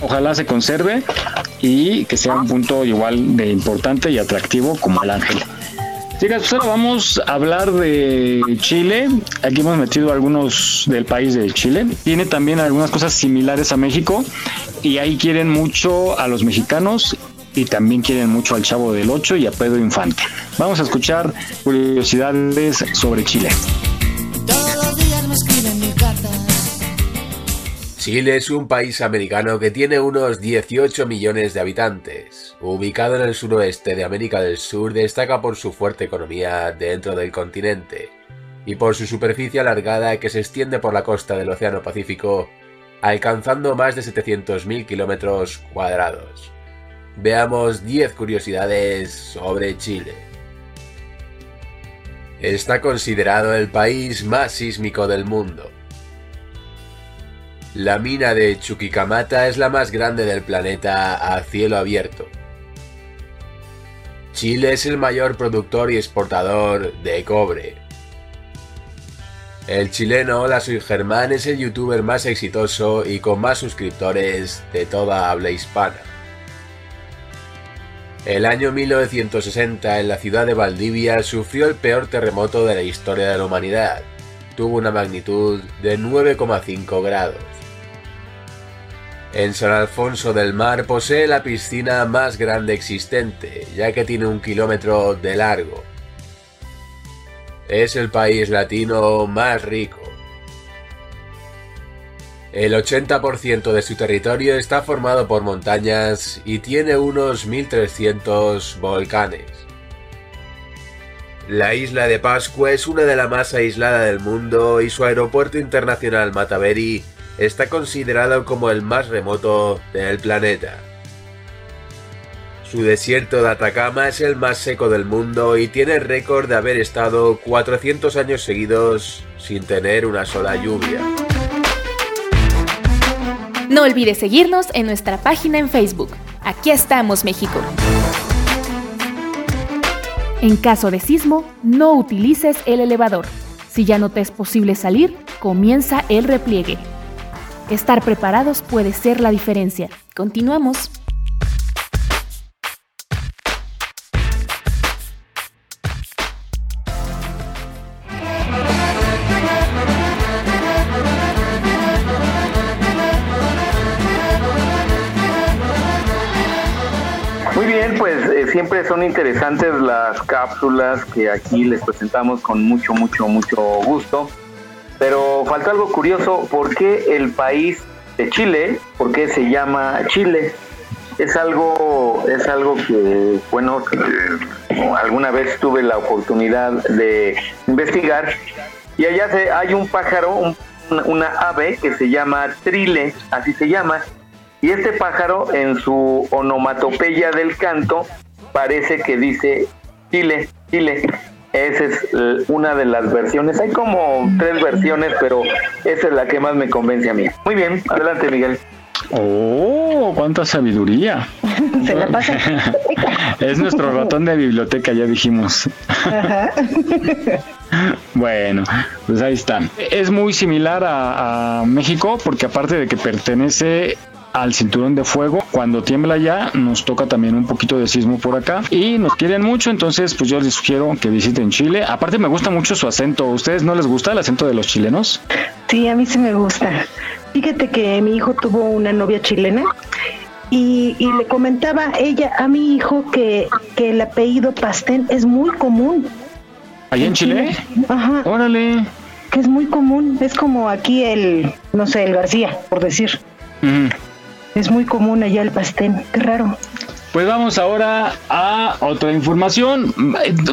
Ojalá se conserve y que sea un punto igual de importante y atractivo como el ángel. Chicas, pues ahora vamos a hablar de Chile. Aquí hemos metido algunos del país de Chile. Tiene también algunas cosas similares a México y ahí quieren mucho a los mexicanos y también quieren mucho al Chavo del Ocho y a Pedro Infante. Vamos a escuchar curiosidades sobre Chile. Chile es un país americano que tiene unos 18 millones de habitantes. Ubicado en el suroeste de América del Sur, destaca por su fuerte economía dentro del continente y por su superficie alargada que se extiende por la costa del Océano Pacífico, alcanzando más de 700.000 kilómetros cuadrados. Veamos 10 curiosidades sobre Chile. Está considerado el país más sísmico del mundo. La mina de Chuquicamata es la más grande del planeta a cielo abierto. Chile es el mayor productor y exportador de cobre. El chileno Hola Soy Germán es el youtuber más exitoso y con más suscriptores de toda habla hispana. El año 1960 en la ciudad de Valdivia sufrió el peor terremoto de la historia de la humanidad. Tuvo una magnitud de 9,5 grados. En San Alfonso del Mar posee la piscina más grande existente, ya que tiene un kilómetro de largo. Es el país latino más rico. El 80% de su territorio está formado por montañas y tiene unos 1.300 volcanes. La isla de Pascua es una de las más aisladas del mundo y su aeropuerto internacional Mataveri está considerado como el más remoto del planeta. Su desierto de Atacama es el más seco del mundo y tiene el récord de haber estado 400 años seguidos sin tener una sola lluvia. No olvides seguirnos en nuestra página en Facebook. Aquí estamos, México. En caso de sismo, no utilices el elevador. Si ya no te es posible salir, comienza el repliegue. Estar preparados puede ser la diferencia. Continuamos. Muy bien, pues eh, siempre son interesantes las cápsulas que aquí les presentamos con mucho, mucho, mucho gusto. Pero falta algo curioso, ¿por qué el país de Chile, por qué se llama Chile? Es algo, es algo que, bueno, que alguna vez tuve la oportunidad de investigar y allá hay un pájaro, un- una ave que se llama trile, así se llama, y este pájaro en su onomatopeya del canto parece que dice Chile, Chile. Esa es eh, una de las versiones. Hay como tres versiones, pero esa es la que más me convence a mí. Muy bien, adelante Miguel. ¡Oh! ¡Cuánta sabiduría! [laughs] Se la pasa. [laughs] Es nuestro ratón de biblioteca, ya dijimos. [laughs] Bueno, pues ahí está. Es muy similar a, a México porque aparte de que pertenece al cinturón de fuego, cuando tiembla ya nos toca también un poquito de sismo por acá y nos quieren mucho, entonces pues yo les sugiero que visiten Chile. Aparte me gusta mucho su acento. ¿A ustedes no les gusta el acento de los chilenos? Sí, a mí sí me gusta. Fíjate que mi hijo tuvo una novia chilena y, y le comentaba ella a mi hijo que, que el apellido Pastén es muy común. ¿Allá en Chile? Ajá. Órale. Que es muy común. Es como aquí el, no sé, el García, por decir. Es muy común allá el Pastén. Qué raro. Pues vamos ahora a otra información.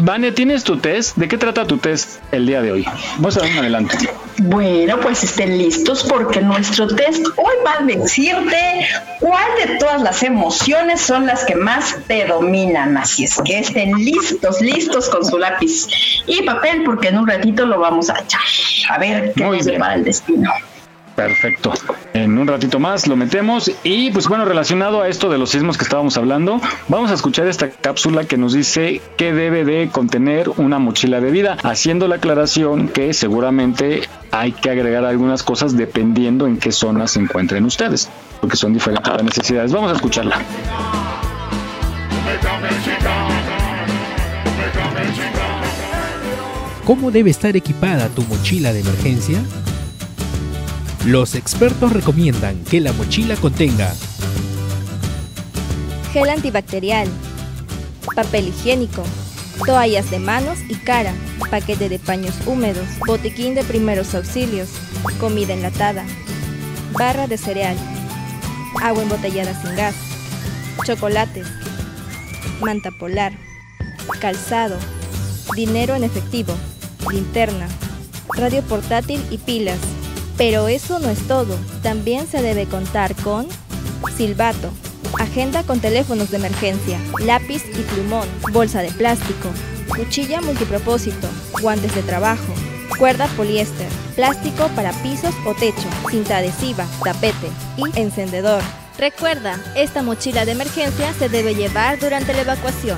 Vane, ¿tienes tu test? ¿De qué trata tu test el día de hoy? Vamos a dar un adelanto. Bueno, pues estén listos porque nuestro test hoy va a decirte cuál de todas las emociones son las que más te dominan. Así es que estén listos, listos con su lápiz y papel porque en un ratito lo vamos a echar. A ver qué nos depara el destino. Perfecto. En un ratito más lo metemos y pues bueno, relacionado a esto de los sismos que estábamos hablando, vamos a escuchar esta cápsula que nos dice qué debe de contener una mochila de vida, haciendo la aclaración que seguramente hay que agregar algunas cosas dependiendo en qué zona se encuentren ustedes, porque son diferentes las necesidades. Vamos a escucharla. ¿Cómo debe estar equipada tu mochila de emergencia? Los expertos recomiendan que la mochila contenga gel antibacterial, papel higiénico, toallas de manos y cara, paquete de paños húmedos, botiquín de primeros auxilios, comida enlatada, barra de cereal, agua embotellada sin gas, chocolates, manta polar, calzado, dinero en efectivo, linterna, radio portátil y pilas. Pero eso no es todo, también se debe contar con silbato, agenda con teléfonos de emergencia, lápiz y plumón, bolsa de plástico, cuchilla multipropósito, guantes de trabajo, cuerda poliéster, plástico para pisos o techo, cinta adhesiva, tapete y encendedor. Recuerda, esta mochila de emergencia se debe llevar durante la evacuación.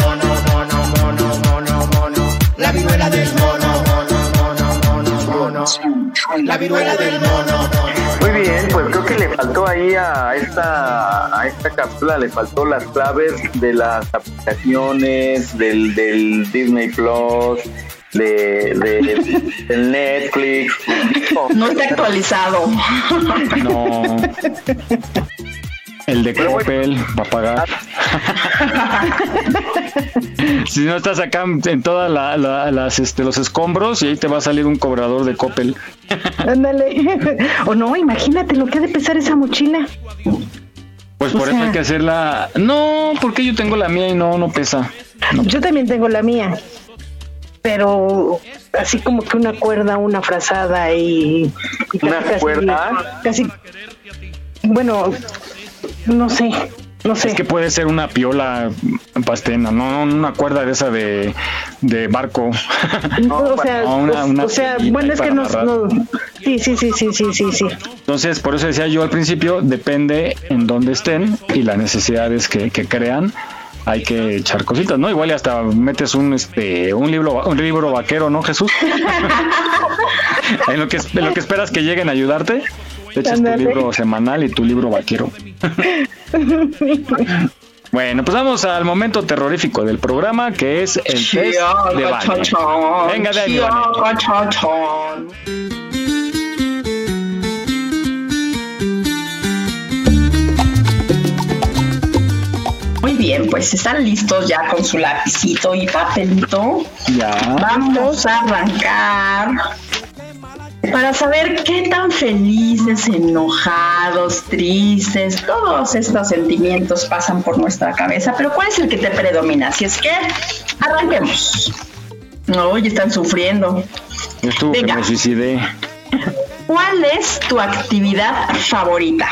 La viruela del mono, mono, mono, mono, mono. La viruela del mono. Muy bien, pues creo que le faltó ahí a esta, a esta cápsula, le faltó las claves de las aplicaciones, del, del Disney Plus, de, de- del Netflix. No está actualizado. No. El de Coppel va a pagar. [laughs] si no estás acá en todas la- la- las, este, los escombros y ahí te va a salir un cobrador de Coppel. Ándale. [laughs] o no, imagínate lo que ha de pesar esa mochila. Pues O por eso hay que hacerla. No, porque yo tengo la mía y no, no pesa. Yo también tengo la mía. Pero así como que una cuerda, una frazada y. y casi- ¿Una casi- cuerda? Casi. Bueno, no sé. No sé. Es que puede ser una piola pastena, no una cuerda de esa de, de barco. o [laughs] sea, no, una- o- una o sea, piolita bueno, es que no, no- Sí, sí, sí, sí, sí, sí, sí. Entonces, por eso decía yo al principio, depende en dónde estén y las necesidades que, que crean. Hay que echar cositas, ¿no? Igual y hasta metes un este un libro un libro vaquero, ¿no, Jesús? [laughs] en lo que en lo que esperas que lleguen a ayudarte, te echas tu libro semanal y tu libro vaquero. [laughs] Bueno, pues vamos al momento terrorífico del programa, que es el test de baño. Venga de ahí. Muy bien, pues están listos ya con su lapicito y papelito. Ya. Vamos a arrancar para saber qué tan felices, enojados, tristes, todos estos sentimientos pasan por nuestra cabeza, pero ¿cuál es el que te predomina? Así es que arranquemos. No, ya están sufriendo. Yo estuve que Venga. me suicidé. ¿Cuál es tu actividad favorita?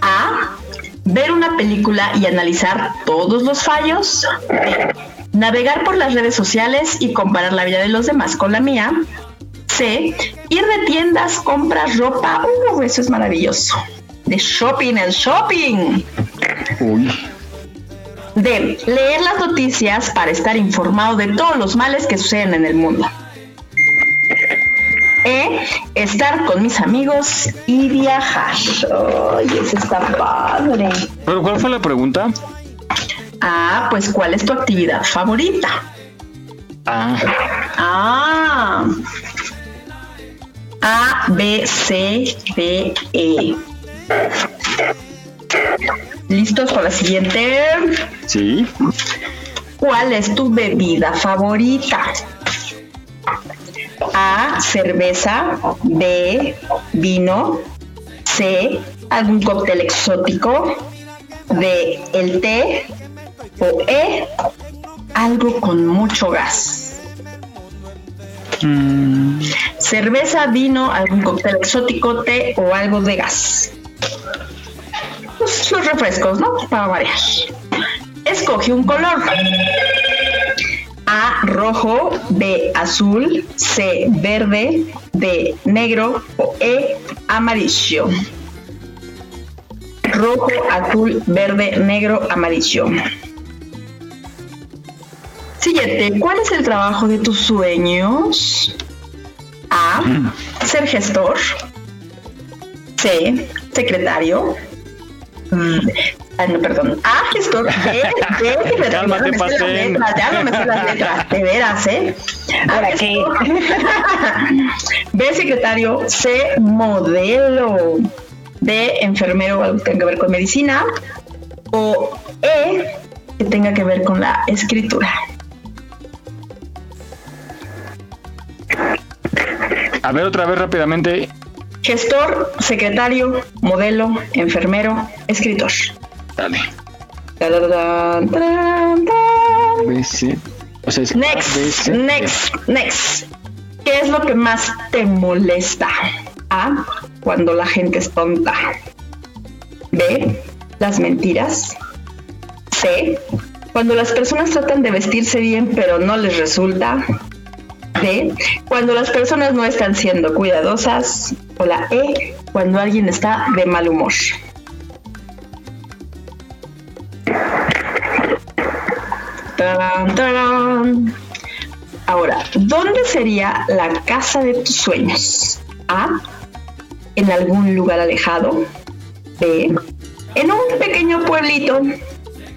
A. Ver una película y analizar todos los fallos. B. Navegar por las redes sociales y comparar la vida de los demás con la mía. C. Ir de tiendas, compras ropa. Uh, eso es maravilloso. De shopping en shopping. Uy. D. Leer las noticias para estar informado de todos los males que suceden en el mundo. E. Estar con mis amigos y viajar. Ay, eso está padre. ¿Pero cuál fue la pregunta? Ah, pues ¿cuál es tu actividad favorita? Ah, Ah. A, B, C, D, E. ¿Listos con la siguiente? sí. ¿Cuál es tu bebida favorita? A, cerveza, B, vino, C, algún cóctel exótico, D, el té o E, algo con mucho gas. Cerveza, vino, algún cóctel exótico, té o algo de gas. Los, los refrescos, ¿no? Para variar. Escoge un color. A rojo, B azul, C verde, D negro o E amarillo. Rojo, azul, verde, negro, amarillo. Siguiente, ¿cuál es el trabajo de tus sueños? A. [clears throat] Ser gestor. C. Secretario. Mm, ah, no, perdón. A. Gestor. B. [laughs] B. secretario. Cálmate, Ya no me sé las Pastén. letras, Ya no me sé las letras. De veras, ¿eh? ¿Para qué? [laughs] B. Secretario. C. Modelo. D. Enfermero, algo que tenga que ver con medicina. O E. Que tenga que ver con la escritura. A ver otra vez rápidamente. Gestor, secretario, modelo, enfermero, escritor. Dale. Tararán. O sea, es Next, next, next. ¿Qué es lo que más te molesta? A. Cuando la gente es tonta. B. Las mentiras. C. Cuando las personas tratan de vestirse bien pero no les resulta. D. Cuando las personas no están siendo cuidadosas. O la E. Cuando alguien está de mal humor. Ahora, ¿dónde sería la casa de tus sueños? A. En algún lugar alejado. B. En un pequeño pueblito.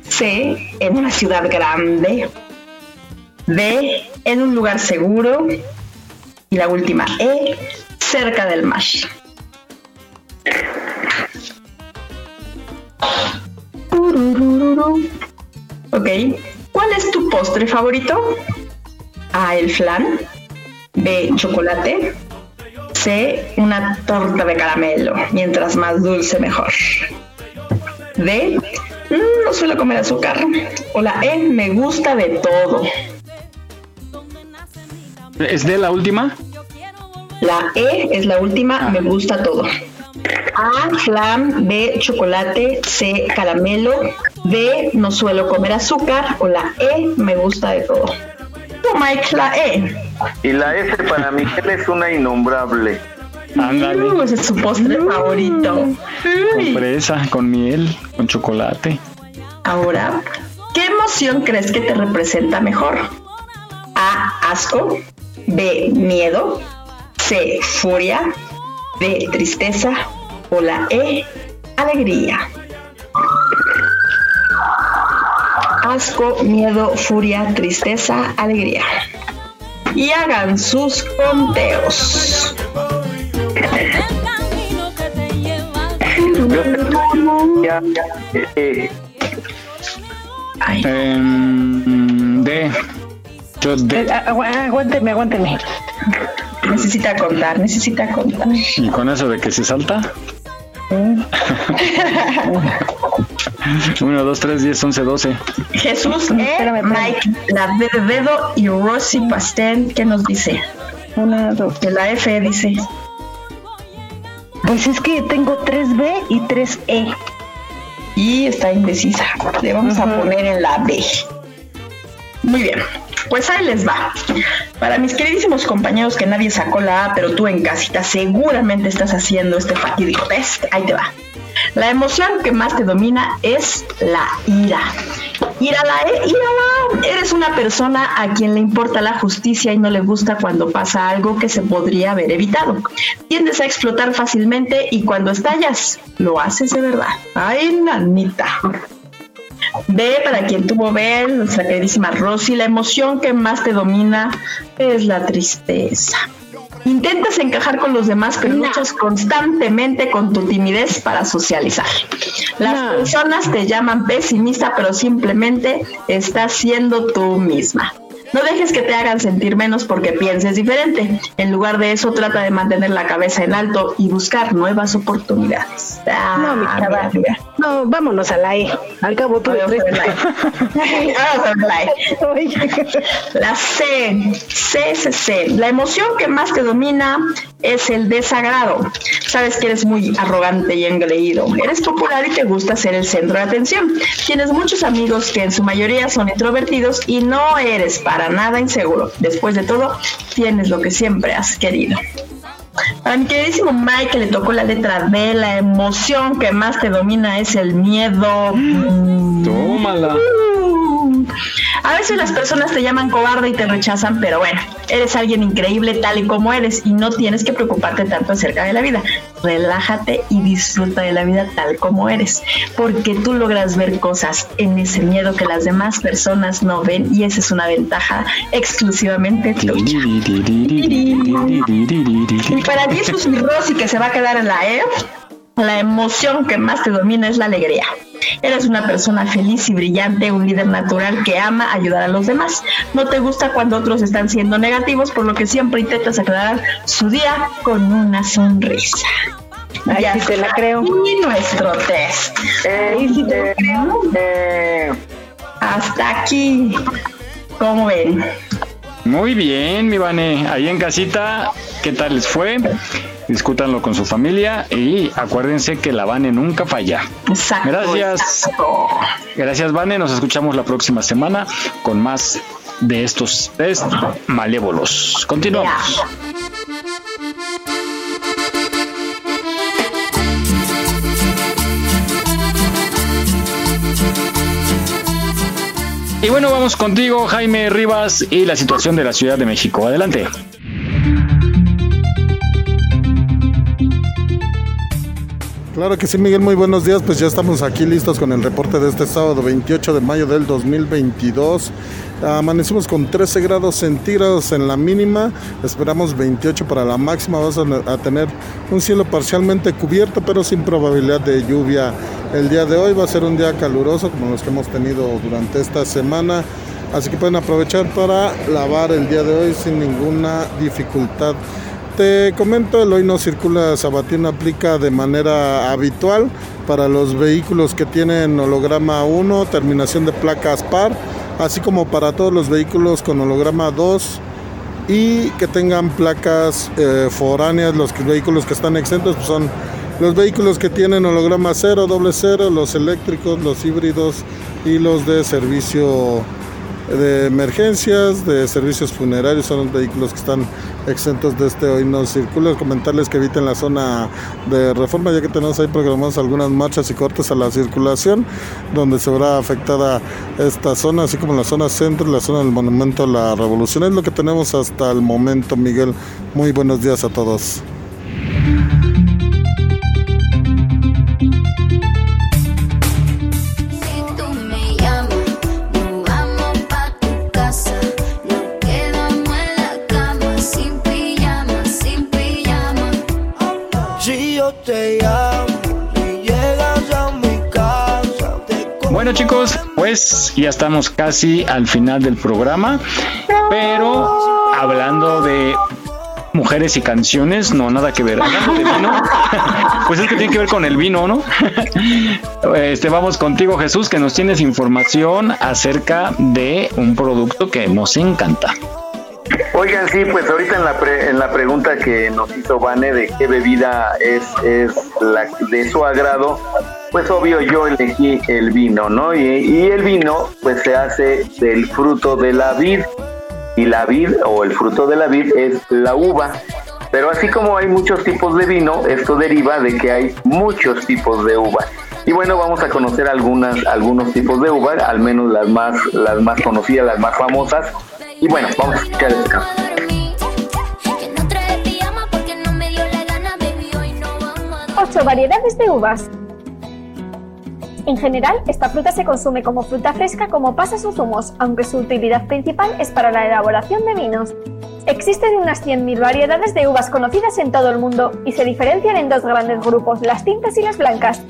C. En una ciudad grande. D. En un lugar seguro. Y la última, E. Cerca del mar. Ok. ¿Cuál es tu postre favorito? A. El flan. B. Chocolate. C. Una torta de caramelo. Mientras más dulce, mejor. D. "Mm, No suelo comer azúcar. O E. Me gusta de todo. ¿Es de la última? La E es la última. Me gusta todo. A. Flan. B. Chocolate. C. Caramelo. D. No suelo comer azúcar. O la E. Me gusta de todo. Tú, Mike, la E. Y la S para Miguel es una innombrable. Ándale. Uh, ese es su postre favorito. Con fresa, con miel, con chocolate. Ahora, ¿qué emoción crees que te representa mejor? A. Asco. B. Miedo. C. Furia. D. Tristeza. O la E. Alegría. Asco, miedo, furia, tristeza, alegría. Y hagan sus conteos. [laughs] Ya, eh, Em. Yo. Eh, agu- aguánteme, aguánteme. Necesita contar, necesita contar. ¿Y con eso de que se salta? 1, 2, 3, 10, 11, 12. Jesús, E, Mike, la D de dedo y Rosy Pastel, ¿qué nos dice? Una, dos. De la F dice. Pues es que tengo 3B y 3E. Y está indecisa. Le vamos a poner en la B. Muy bien. Pues ahí les va. Para mis queridísimos compañeros que nadie sacó la A, pero tú en casita seguramente estás haciendo este fatídico test. Ahí te va. La emoción que más te domina es la ira. Írala, eh. Eres una persona a quien le importa la justicia y no le gusta cuando pasa algo que se podría haber evitado. Tiendes a explotar fácilmente y cuando estallas, lo haces de verdad. Ay, nanita. B, para quien tuvo ver, nuestra queridísima Rosy, la emoción que más te domina es la tristeza. Intentas encajar con los demás, pero luchas constantemente con tu timidez para socializar. Las personas te llaman pesimista, pero simplemente estás siendo tú misma. No dejes que te hagan sentir menos porque pienses diferente. En lugar de eso, trata de mantener la cabeza en alto y buscar nuevas oportunidades. Ah, No, mi. No, vámonos a la E. Al cabo tú. Vamos a E. La E. La C, C, C, C. La emoción que más te domina es el desagrado. Sabes que eres muy arrogante y engreído. Eres popular y te gusta ser el centro de atención. Tienes muchos amigos que en su mayoría son introvertidos y no eres para nada inseguro. Después de todo, tienes lo que siempre has querido. Para mi queridísimo Mike, que le tocó la letra D, la emoción que más te domina es el miedo. Tómala. A veces las personas te llaman cobarde y te rechazan, pero bueno, eres alguien increíble tal y como eres y no tienes que preocuparte tanto acerca de la vida. Relájate y disfruta de la vida tal como eres, porque tú logras ver cosas en ese miedo que las demás personas no ven y esa es una ventaja exclusivamente tuya. Y para Jesus y Rosy, que se va a quedar en la E, la emoción que más te domina es la alegría. Eres una persona feliz y brillante, un líder natural que ama ayudar a los demás. No te gusta cuando otros están siendo negativos, por lo que siempre intentas aclarar su día con una sonrisa. Ahí sí te la creo. Y nuestro test. Ahí sí te la creo. Hasta aquí. ¿Cómo ven? Muy bien, mi Vane. Ahí en casita, ¿qué tal les fue? Discútanlo con su familia y acuérdense que la Vane nunca falla. Exacto. Gracias. Gracias, Vane. Nos escuchamos la próxima semana con más de estos test malévolos. Continuamos. Y bueno, vamos contigo, Jaime Rivas, y la situación de la Ciudad de México. Adelante. Claro que sí, Miguel, muy buenos días. Pues ya estamos aquí listos con el reporte de este sábado 28 de mayo del 2022. Amanecimos con 13 grados centígrados en la mínima, esperamos 28 para la máxima. Vamos a, a tener un cielo parcialmente cubierto, pero sin probabilidad de lluvia. El día de hoy va a ser un día caluroso, como los que hemos tenido durante esta semana. Así que pueden aprovechar para lavar el día de hoy sin ninguna dificultad. Te comento, el hoy no circula sabatino aplica de manera habitual para los vehículos que tienen holograma 1, terminación de placas par, así como para todos los vehículos con holograma 2 y que tengan placas eh, foráneas, los vehículos que están exentos pues son los vehículos que tienen holograma 0, doble 0, los eléctricos, los híbridos y los de servicio de emergencias, de servicios funerarios, son los vehículos que están exentos de este hoy no circula. Comentarles que eviten la zona de reforma, ya que tenemos ahí programadas algunas marchas y cortes a la circulación, donde se verá afectada esta zona, así como la zona centro y la zona del Monumento a la Revolución. Es lo que tenemos hasta el momento, Miguel. Muy buenos días a todos. Bueno chicos, pues ya estamos casi al final del programa, pero hablando de mujeres y canciones, no, nada que ver. [laughs] Pues es que tiene que ver con el vino, ¿no? [laughs] Este, vamos contigo Jesús, que nos tienes información acerca de un producto que nos encanta. Oigan, sí, pues ahorita en la, pre- en la pregunta que nos hizo Vane de qué bebida es, es la de su agrado, pues obvio yo elegí el vino, ¿no? Y, el vino pues se hace del fruto de la vid y la vid o el fruto de la vid es la uva. Pero así como hay muchos tipos de vino, esto deriva de que hay muchos tipos de uva. Y bueno, vamos a conocer algunas, algunos tipos de uva, al menos las más, las más conocidas, las más famosas. Y bueno, vamos a escuchar este vamos a 8 variedades de uvas. En general, esta fruta se consume como fruta fresca como pasas o zumos, aunque su utilidad principal es para la elaboración de vinos. Existen unas 100.000 variedades de uvas conocidas en todo el mundo y se diferencian en dos grandes grupos, las tintas y las blancas.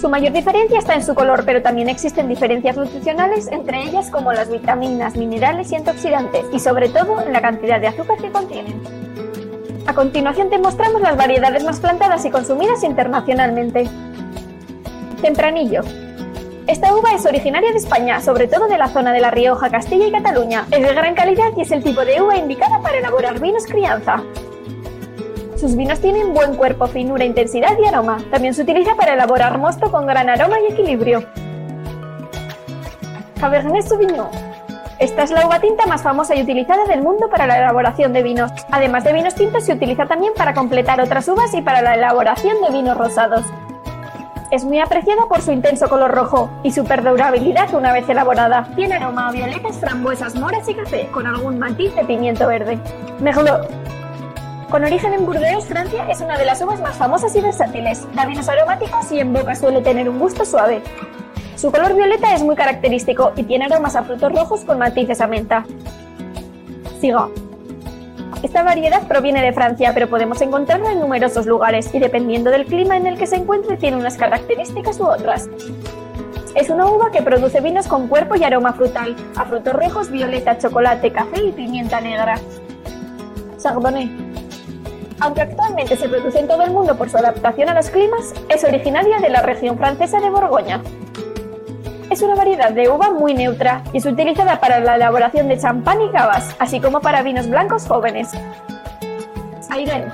Su mayor diferencia está en su color, pero también existen diferencias nutricionales entre ellas como las vitaminas, minerales y antioxidantes, y sobre todo en la cantidad de azúcar que contienen. A continuación te mostramos las variedades más plantadas y consumidas internacionalmente. Tempranillo. Esta uva es originaria de España, sobre todo de la zona de La Rioja, Castilla y Cataluña. Es de gran calidad y es el tipo de uva indicada para elaborar vinos crianza. Sus vinos tienen buen cuerpo, finura, intensidad y aroma. También se utiliza para elaborar mosto con gran aroma y equilibrio. Cabernet Sauvignon. Esta es la uva tinta más famosa y utilizada del mundo para la elaboración de vinos. Además de vinos tintos, se utiliza también para completar otras uvas y para la elaboración de vinos rosados. Es muy apreciada por su intenso color rojo y su perdurabilidad una vez elaborada. Tiene aroma a violetas, frambuesas, moras y café, con algún matiz de pimiento verde. Merlot. Con origen en Burdeos, Francia, es una de las uvas más famosas y versátiles. Da vinos aromáticos y en boca suele tener un gusto suave. Su color violeta es muy característico y tiene aromas a frutos rojos con matices a menta. Sigo. Esta variedad proviene de Francia, pero podemos encontrarla en numerosos lugares y dependiendo del clima en el que se encuentre tiene unas características u otras. Es una uva que produce vinos con cuerpo y aroma frutal, a frutos rojos, violeta, chocolate, café y pimienta negra. Chardonnay. Aunque actualmente se produce en todo el mundo por su adaptación a los climas, es originaria de la región francesa de Borgoña. Es una variedad de uva muy neutra y es utilizada para la elaboración de champán y cavas, así como para vinos blancos jóvenes. Airén.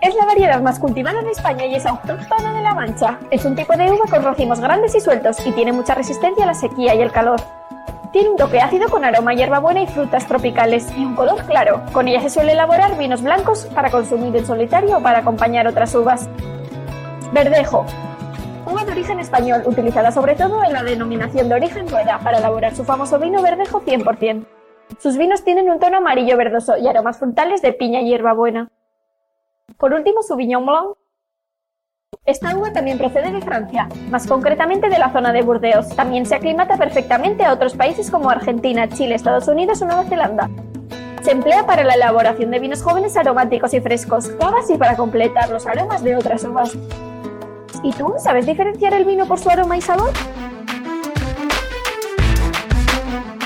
Es la variedad más cultivada de España y es autóctona de La Mancha. Es un tipo de uva con racimos grandes y sueltos y tiene mucha resistencia a la sequía y el calor. Tiene un toque ácido con aroma hierbabuena y frutas tropicales y un color claro. Con ella se suele elaborar vinos blancos para consumir en solitario o para acompañar otras uvas. Verdejo. De origen español español, utilizada sobre todo en la denominación de origen rueda para elaborar su famoso vino verdejo 100%. Sus vinos tienen un tono amarillo verdoso y aromas frutales de piña y hierbabuena. Por último, su Viñón Blanc. Esta uva también procede de Francia, más concretamente de la zona de Burdeos. También se aclimata perfectamente a otros países como Argentina, Chile, Estados Unidos o Nueva Zelanda. Se emplea para la elaboración de vinos jóvenes aromáticos y frescos, cavas y para completar los aromas de otras uvas. ¿Y tú sabes diferenciar el vino por su aroma y sabor?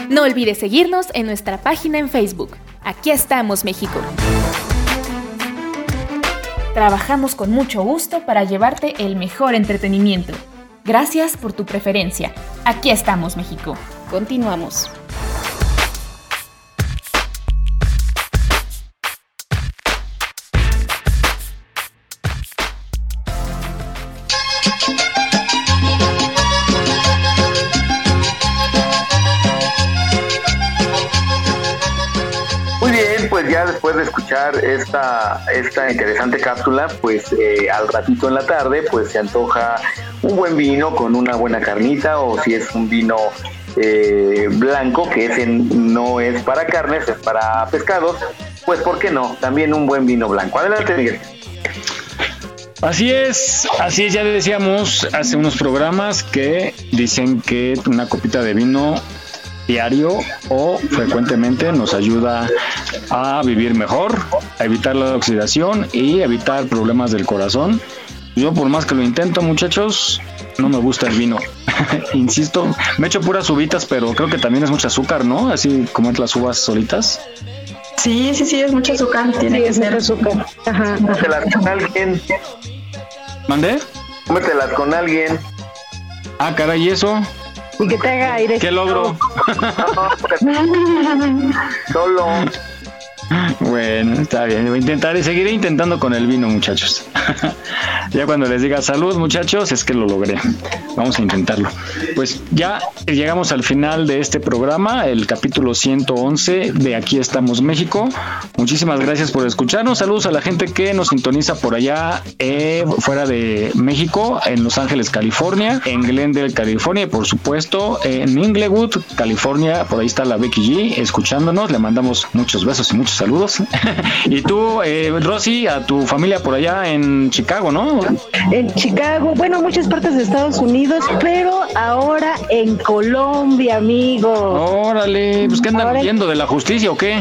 No olvides seguirnos en nuestra página en Facebook. Aquí estamos, México. Trabajamos con mucho gusto para llevarte el mejor entretenimiento. Gracias por tu preferencia. Aquí estamos, México. Continuamos. Esta, esta interesante cápsula, pues eh, al ratito en la tarde, pues se antoja un buen vino con una buena carnita o si es un vino eh, blanco, que ese no es para carnes, es para pescados, pues ¿por qué no? También un buen vino blanco. Adelante, Miguel. Así es, así es, ya decíamos hace unos programas que dicen que una copita de vino diario o frecuentemente nos ayuda a vivir mejor, a evitar la oxidación y evitar problemas del corazón. Yo por más que lo intento, muchachos, no me gusta el vino. [laughs] Insisto, me echo puras uvitas, pero creo que también es mucho azúcar, ¿no? Así como las uvas solitas. Sí, sí, sí, es mucho azúcar. Tiene que ser azúcar. Ajá. Cómetelas con alguien. ¿Mandé? Cómetelas con alguien. Ah, caray, ¿y eso? Y que te haga aire. ¿Qué logro? [laughs] [laughs] Solo. Bueno, está bien. Voy a intentar y seguiré intentando con el vino, muchachos. [laughs] ya cuando les diga salud, muchachos, es que lo logré. Vamos a intentarlo. Pues ya llegamos al final de este programa, el capítulo 111 de Aquí estamos México. Muchísimas gracias por escucharnos. Saludos a la gente que nos sintoniza por allá eh, fuera de México, en Los Ángeles, California, en Glendale, California y por supuesto en Inglewood, California. Por ahí está la Becky G escuchándonos. Le mandamos muchos besos y muchos saludos. [laughs] y tú, eh, Rosy, a tu familia por allá en Chicago, ¿no? En Chicago, bueno, muchas partes de Estados Unidos, pero ahora en Colombia, amigo. Órale, pues ¿qué andan Ahora- viendo de la justicia o qué?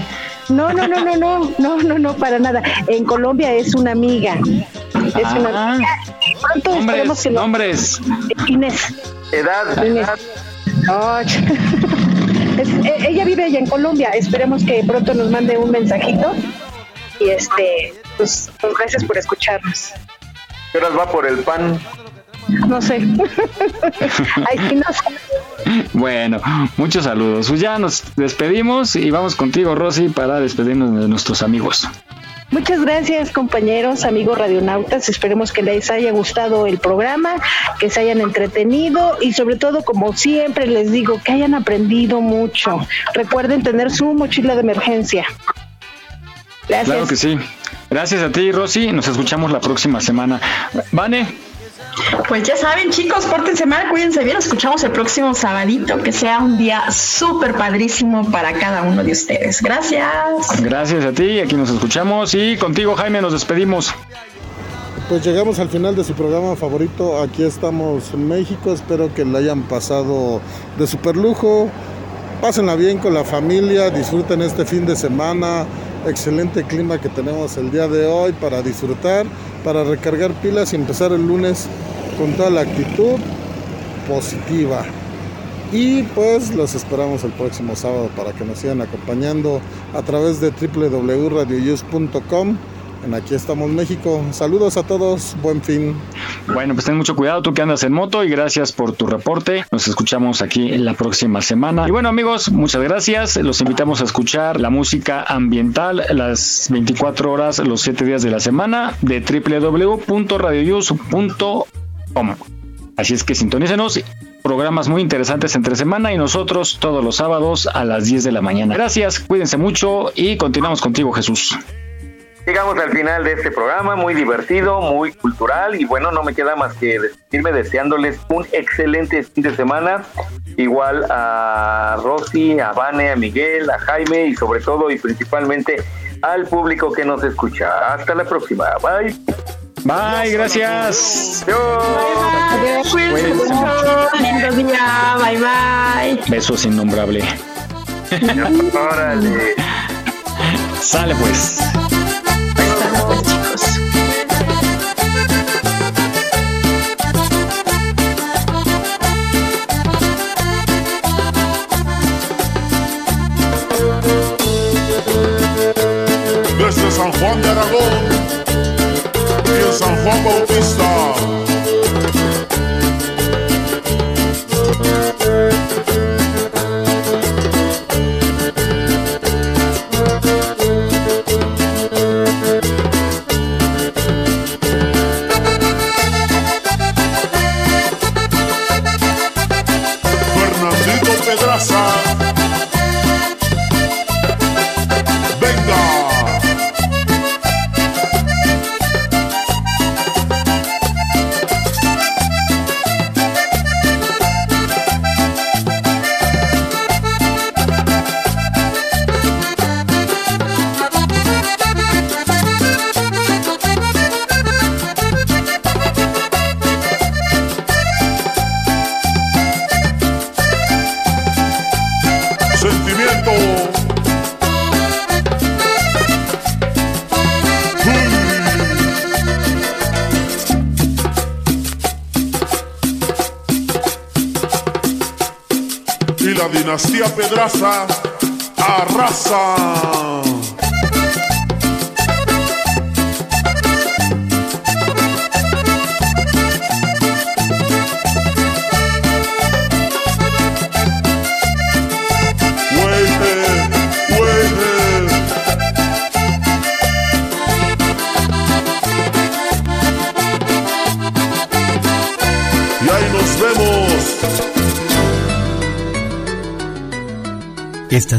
No, no, no, no, no, no, no, no, para nada. En Colombia es una amiga. Es una Ah. amiga. Pronto esperemos Nombres, que lo- nombres. Inés. Edad, Inés. [laughs] es- e- ella vive allá en Colombia. Esperemos que pronto nos mande un mensajito. Y este, pues, pues gracias por escucharnos. ¿Qué horas va por el pan? No sé. [laughs] Ay, sí, no sé. Bueno, muchos saludos. Pues ya nos despedimos y vamos contigo, Rosy, para despedirnos de nuestros amigos. Muchas gracias compañeros, amigos radionautas. Esperemos que les haya gustado el programa, que se hayan entretenido y sobre todo, como siempre les digo, que hayan aprendido mucho. Recuerden tener su mochila de emergencia. Gracias. Claro que sí. Gracias a ti, Rosy. Nos escuchamos la próxima semana. Vane, Pues ya saben, chicos, pórtense mal, cuídense bien. Nos escuchamos el próximo sabadito. Que sea un día súper padrísimo para cada uno de ustedes. Gracias. gracias a ti. Aquí nos escuchamos y contigo, Jaime, nos despedimos. Pues llegamos al final de su programa favorito. Aquí estamos en México. Espero que la hayan pasado de super lujo. Pásenla bien con la familia. Disfruten este fin de semana. Excelente clima que tenemos el día de hoy para disfrutar, para recargar pilas y empezar el lunes con toda la actitud positiva. Y pues los esperamos el próximo sábado para que nos sigan acompañando a través de www.radioyus.com. Aquí estamos México. Saludos a todos, buen fin. Bueno, pues ten mucho cuidado tú que andas en moto y gracias por tu reporte. Nos escuchamos aquí la próxima semana. Y bueno amigos, muchas gracias. Los invitamos a escuchar la música ambiental las 24 horas, los 7 días de la semana de www.radioyus.com. Así es que sintonícenos. Programas muy interesantes entre semana y nosotros todos los sábados a las 10 de la mañana. Gracias, cuídense mucho y continuamos contigo Jesús. Llegamos al final de este programa, muy divertido, muy cultural y bueno, no me queda más que despedirme deseándoles un excelente fin de semana. Igual a Rosy, a Vane, a Miguel, a Jaime y sobre todo y principalmente al público que nos escucha. Hasta la próxima. Bye. Bye, gracias. Adiós, mucho. Lindo día. Bye, bye. Besos innombrable. Órale. Sale pues.